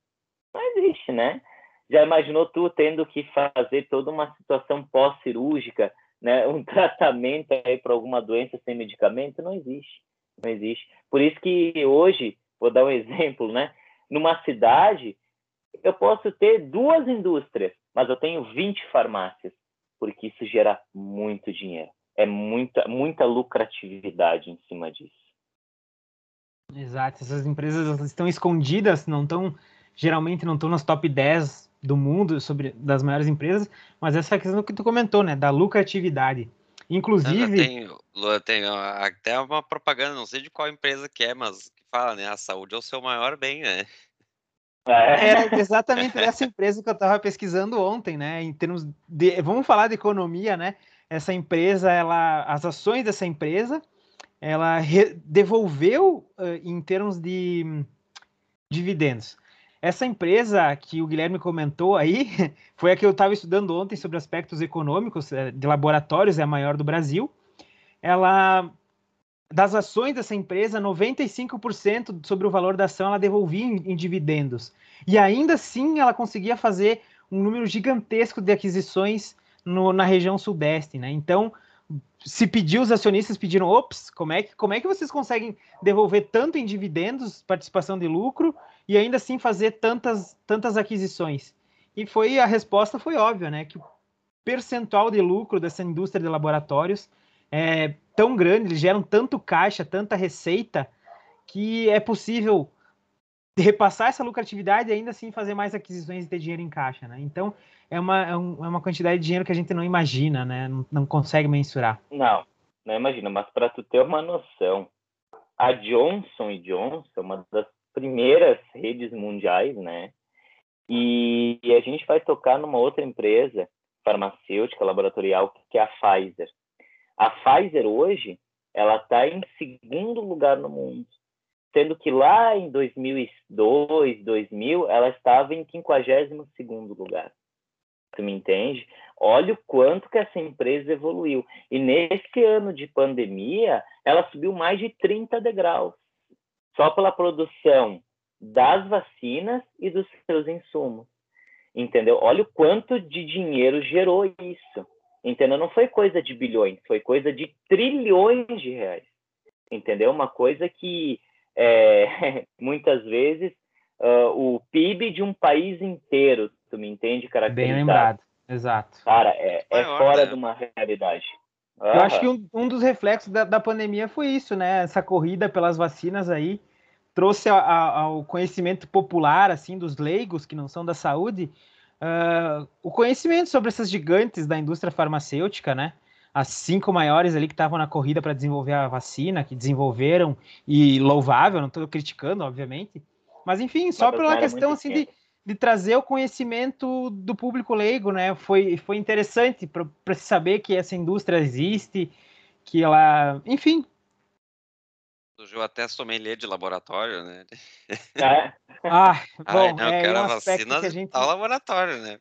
Não existe, né? Já imaginou tu tendo que fazer toda uma situação pós-cirúrgica, né? Um tratamento aí para alguma doença sem medicamento? Não existe, não existe. Por isso que hoje, vou dar um exemplo, né? Numa cidade, eu posso ter duas indústrias, mas eu tenho 20 farmácias, porque isso gera muito dinheiro. É muita, muita lucratividade em cima disso. Exato, essas empresas estão escondidas, não estão geralmente não estão nas top 10 do mundo sobre das maiores empresas, mas essa questão que tu comentou, né, da lucratividade. Inclusive, tem, tem até uma propaganda, não sei de qual empresa que é, mas que fala, né, a saúde é o seu maior bem, né? É. Era exatamente essa empresa que eu estava pesquisando ontem, né? Em termos de, vamos falar de economia, né? Essa empresa, ela, as ações dessa empresa, ela re, devolveu uh, em termos de um, dividendos essa empresa que o Guilherme comentou aí foi a que eu estava estudando ontem sobre aspectos econômicos eh, de laboratórios, é a maior do Brasil. Ela das ações dessa empresa, 95% sobre o valor da ação ela devolvia em, em, dividendos. E ainda assim ela conseguia fazer um número gigantesco de aquisições no, na região sudeste, né? Então, se pediu, os acionistas pediram, ops, como é, que, como é que vocês conseguem devolver tanto em dividendos, participação de lucro, e ainda assim fazer tantas, tantas aquisições? E foi a resposta foi óbvia, né? Que o percentual de lucro dessa indústria de laboratórios é tão grande, eles geram tanto caixa, tanta receita, que é possível repassar essa lucratividade e ainda assim fazer mais aquisições e ter dinheiro em caixa, né? Então, é uma, é, é uma quantidade de dinheiro que a gente não imagina, né? Não, não consegue mensurar. Não, não imagina, mas para tu ter uma noção, a Johnson Johnson é uma das primeiras redes mundiais, né? E, e a gente vai tocar numa outra empresa farmacêutica laboratorial que é a Pfizer. A Pfizer hoje, ela está em segundo lugar no mundo, sendo que lá em 2002, 2000, ela estava em 52 segundo lugar. Tu me entende? Olha o quanto que essa empresa evoluiu. E nesse ano de pandemia, ela subiu mais de 30 degraus. Só pela produção das vacinas e dos seus insumos. Entendeu? Olha o quanto de dinheiro gerou isso. Entendeu? Não foi coisa de bilhões, foi coisa de trilhões de reais. Entendeu? Uma coisa que é, muitas vezes uh, o PIB de um país inteiro Tu me entende, cara? Bem lembrado, exato. Cara, é, é fora né? de uma realidade. Eu acho que um, um dos reflexos da, da, pandemia foi isso, né? Essa corrida pelas vacinas aí trouxe a, a, ao conhecimento popular, assim, dos leigos que não são da saúde, uh, o conhecimento sobre essas gigantes da indústria farmacêutica, né? As cinco maiores ali que estavam na corrida para desenvolver a vacina, que desenvolveram, e louvável, não estou criticando, obviamente. Mas enfim, só Mas pela questão assim de de trazer o conhecimento do público leigo, né? Foi, foi interessante para se saber que essa indústria existe, que ela, enfim. Surgiu até sommelier de laboratório, né? É. Ah, bom, Ai, não, é um vacina que a gente... ao laboratório, né?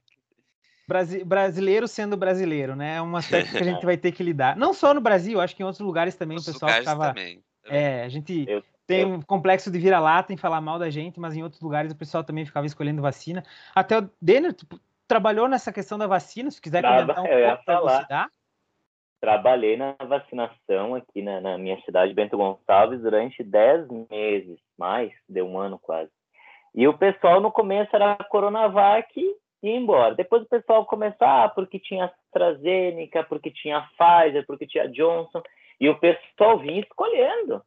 Brasi brasileiro sendo brasileiro, né? É um aspecto que a gente vai ter que lidar. Não só no Brasil, acho que em outros lugares também o pessoal estava. Também, também. É, a gente. Eu tem um complexo de vira-lata em falar mal da gente, mas em outros lugares o pessoal também ficava escolhendo vacina. Até o Denner tipo, trabalhou nessa questão da vacina, se quiser comentar um pouco para elucidar. Trabalhei na vacinação aqui na, na, minha cidade, Bento Gonçalves, durante 10 meses, mais, deu um ano quase. E o pessoal no começo era Coronavac e embora. Depois o pessoal começava, ah, porque tinha AstraZeneca, porque tinha Pfizer, porque tinha Johnson, e o pessoal vinha escolhendo,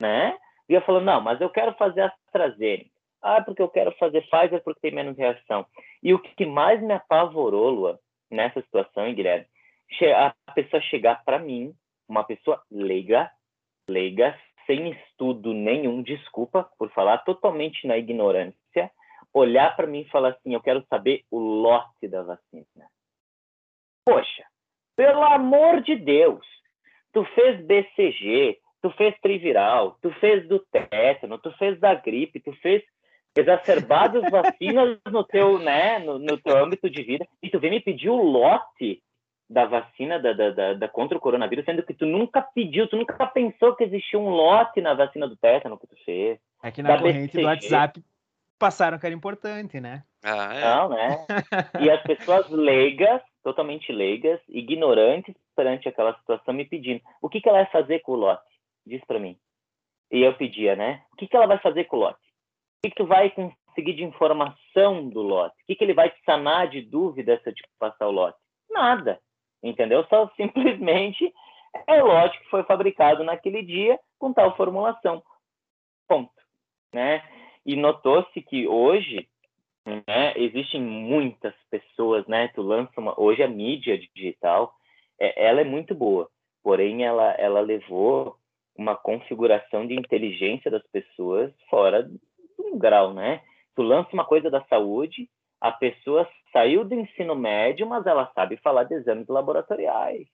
né? ia falando, não, mas eu quero fazer AstraZeneca. Ah, porque eu quero fazer Pfizer porque tem menos reação. E o que mais me apavorou, Lua, nessa situação, Guilherme, a pessoa chegar para mim, uma pessoa leiga, leiga, sem estudo nenhum, desculpa por falar, totalmente na ignorância, olhar para mim e falar assim: eu quero saber o lote da vacina. Poxa, pelo amor de Deus, tu fez BCG, tu fez triviral, tu fez do tétano, tu fez da gripe, tu fez exacerbadas vacinas no teu, né, no, no, teu âmbito de vida, e tu vem me pedir o lote da vacina da, da, da, da, contra o coronavírus, sendo que tu nunca pediu, tu nunca pensou que existia um lote na vacina do tétano que tu fez. É que na corrente BCG. do WhatsApp passaram que era importante, né? Ah, é. Não, né? E as pessoas leigas, totalmente leigas, ignorantes perante aquela situação, me pedindo: o que, que ela vai fazer com o lote? Diz para mim. E eu pedia, né? O que, que ela vai fazer com o lote? O que, que tu vai conseguir de informação do lote? O que, que ele vai te sanar de dúvida se eu te passar o lote? Nada. Entendeu? Só simplesmente é o lote que foi fabricado naquele dia com tal formulação. Ponto. Né? E notou-se que hoje né, existem muitas pessoas, né? Tu lança uma... Hoje a mídia digital, é, ela é muito boa, porém ela, ela levou uma configuração de inteligência das pessoas fora de um grau, né? Tu lança uma coisa da saúde, a pessoa saiu do ensino médio, mas ela sabe falar de exames laboratoriais,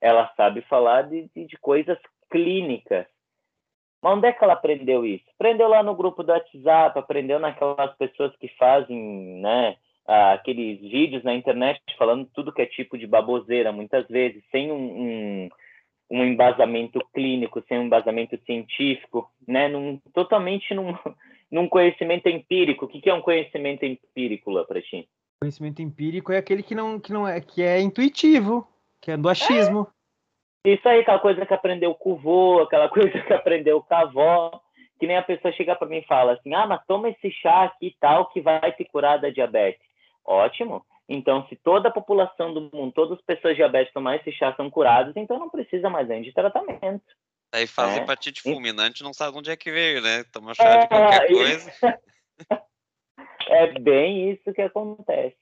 ela sabe falar de, de, de coisas clínicas. Mas onde é que ela aprendeu isso? Aprendeu lá no grupo do WhatsApp, aprendeu naquelas pessoas que fazem, né, aqueles vídeos na internet falando tudo que é tipo de baboseira, muitas vezes, sem um, um um embasamento clínico, sem um embasamento científico, né? Num, totalmente num, num conhecimento empírico. O que, que é um conhecimento empírico lá para ti? Conhecimento empírico é aquele que não, que não é que é intuitivo, que é do achismo. É. Isso aí, aquela coisa que aprendeu com o vô, aquela coisa que aprendeu com a avó, que nem a pessoa chega para mim e fala assim: "Ah, mas toma esse chá aqui e tal que vai te curar da diabetes". Ótimo. Então, se toda a população do mundo, todas as pessoas diabéticas tomar esse chá são curadas, então não precisa mais de tratamento. Aí faz é. hepatite fulminante, não sabe onde é que veio, né? Toma chá é, de qualquer coisa. é bem isso que acontece,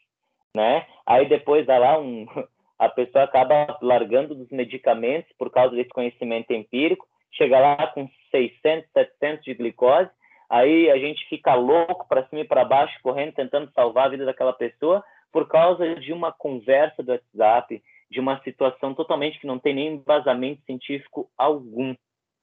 né? Aí depois dá lá um... A pessoa acaba largando dos medicamentos por causa desse conhecimento empírico, chega lá com 600, 700 de glicose, aí a gente fica louco para cima e para baixo, correndo, tentando salvar a vida daquela pessoa, por causa de uma conversa do WhatsApp, de uma situação totalmente que não tem nem embasamento científico algum,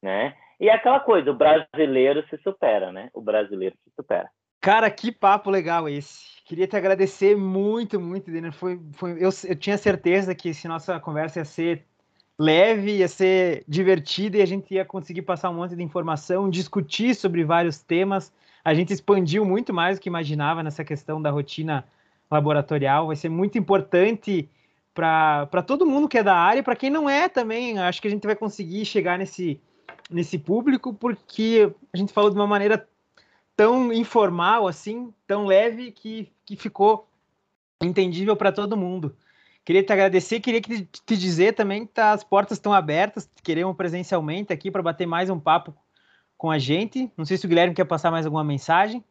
né? E é aquela coisa, o brasileiro se supera, né? O brasileiro se supera. Cara, que papo legal esse. Queria te agradecer muito, muito, Daniel. Foi, foi, eu, eu tinha certeza que se nossa conversa ia ser leve, ia ser divertida e a gente ia conseguir passar um monte de informação, discutir sobre vários temas. A gente expandiu muito mais do que imaginava nessa questão da rotina laboratorial, vai ser muito importante para todo mundo que é da área e para quem não é também. Acho que a gente vai conseguir chegar nesse, nesse público, porque a gente falou de uma maneira tão informal, assim, tão leve, que, que ficou entendível para todo mundo. Queria te agradecer, queria te, dizer também que tá, as portas estão abertas, queremos presencialmente aqui para bater mais um papo com a gente. Não sei se o Guilherme quer passar mais alguma mensagem.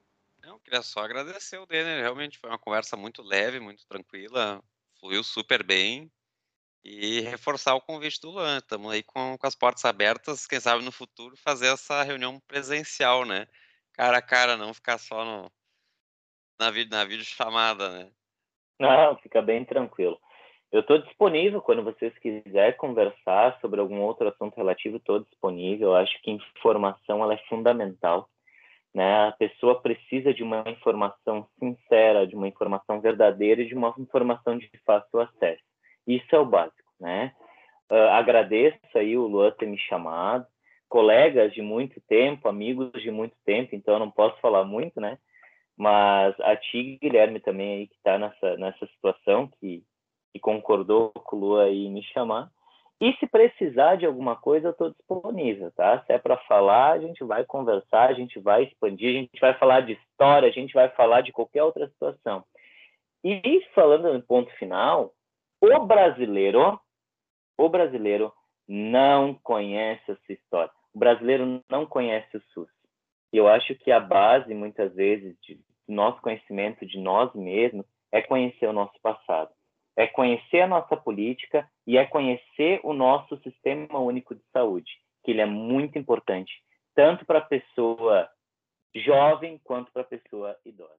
Não, queria só agradecer o Denner. Realmente foi uma conversa muito leve, muito tranquila, fluiu super bem. E reforçar o convite do Luan. Estamos aí com, com as portas abertas, quem sabe no futuro fazer essa reunião presencial, né? Cara a cara, não ficar só no, na, na videochamada, né? Não, fica bem tranquilo. Eu estou disponível quando vocês quiserem conversar sobre algum outro assunto relativo, estou disponível. Eu acho que informação ela é fundamental. Né? A pessoa precisa de uma informação sincera, de uma informação verdadeira e de uma informação de fácil acesso. Isso é o básico, né? Uh, agradeço aí o Luan ter me chamado, colegas de muito tempo, amigos de muito tempo, então eu não posso falar muito, né? Mas a ti, Guilherme, também aí que está nessa, nessa situação, que, que concordou com o Luan aí me chamar. E se precisar de alguma coisa, eu estou disponível, tá? Se é para falar, a gente vai conversar, a gente vai expandir, a gente vai falar de história, a gente vai falar de qualquer outra situação. E falando no ponto final, o brasileiro, o brasileiro não conhece essa história. O brasileiro não conhece o SUS. E eu acho que a base, muitas vezes, de nosso conhecimento de nós mesmos é conhecer o nosso passado é conhecer a nossa política e é conhecer o nosso sistema único de saúde, que ele é muito importante, tanto para a pessoa jovem quanto para a pessoa idosa.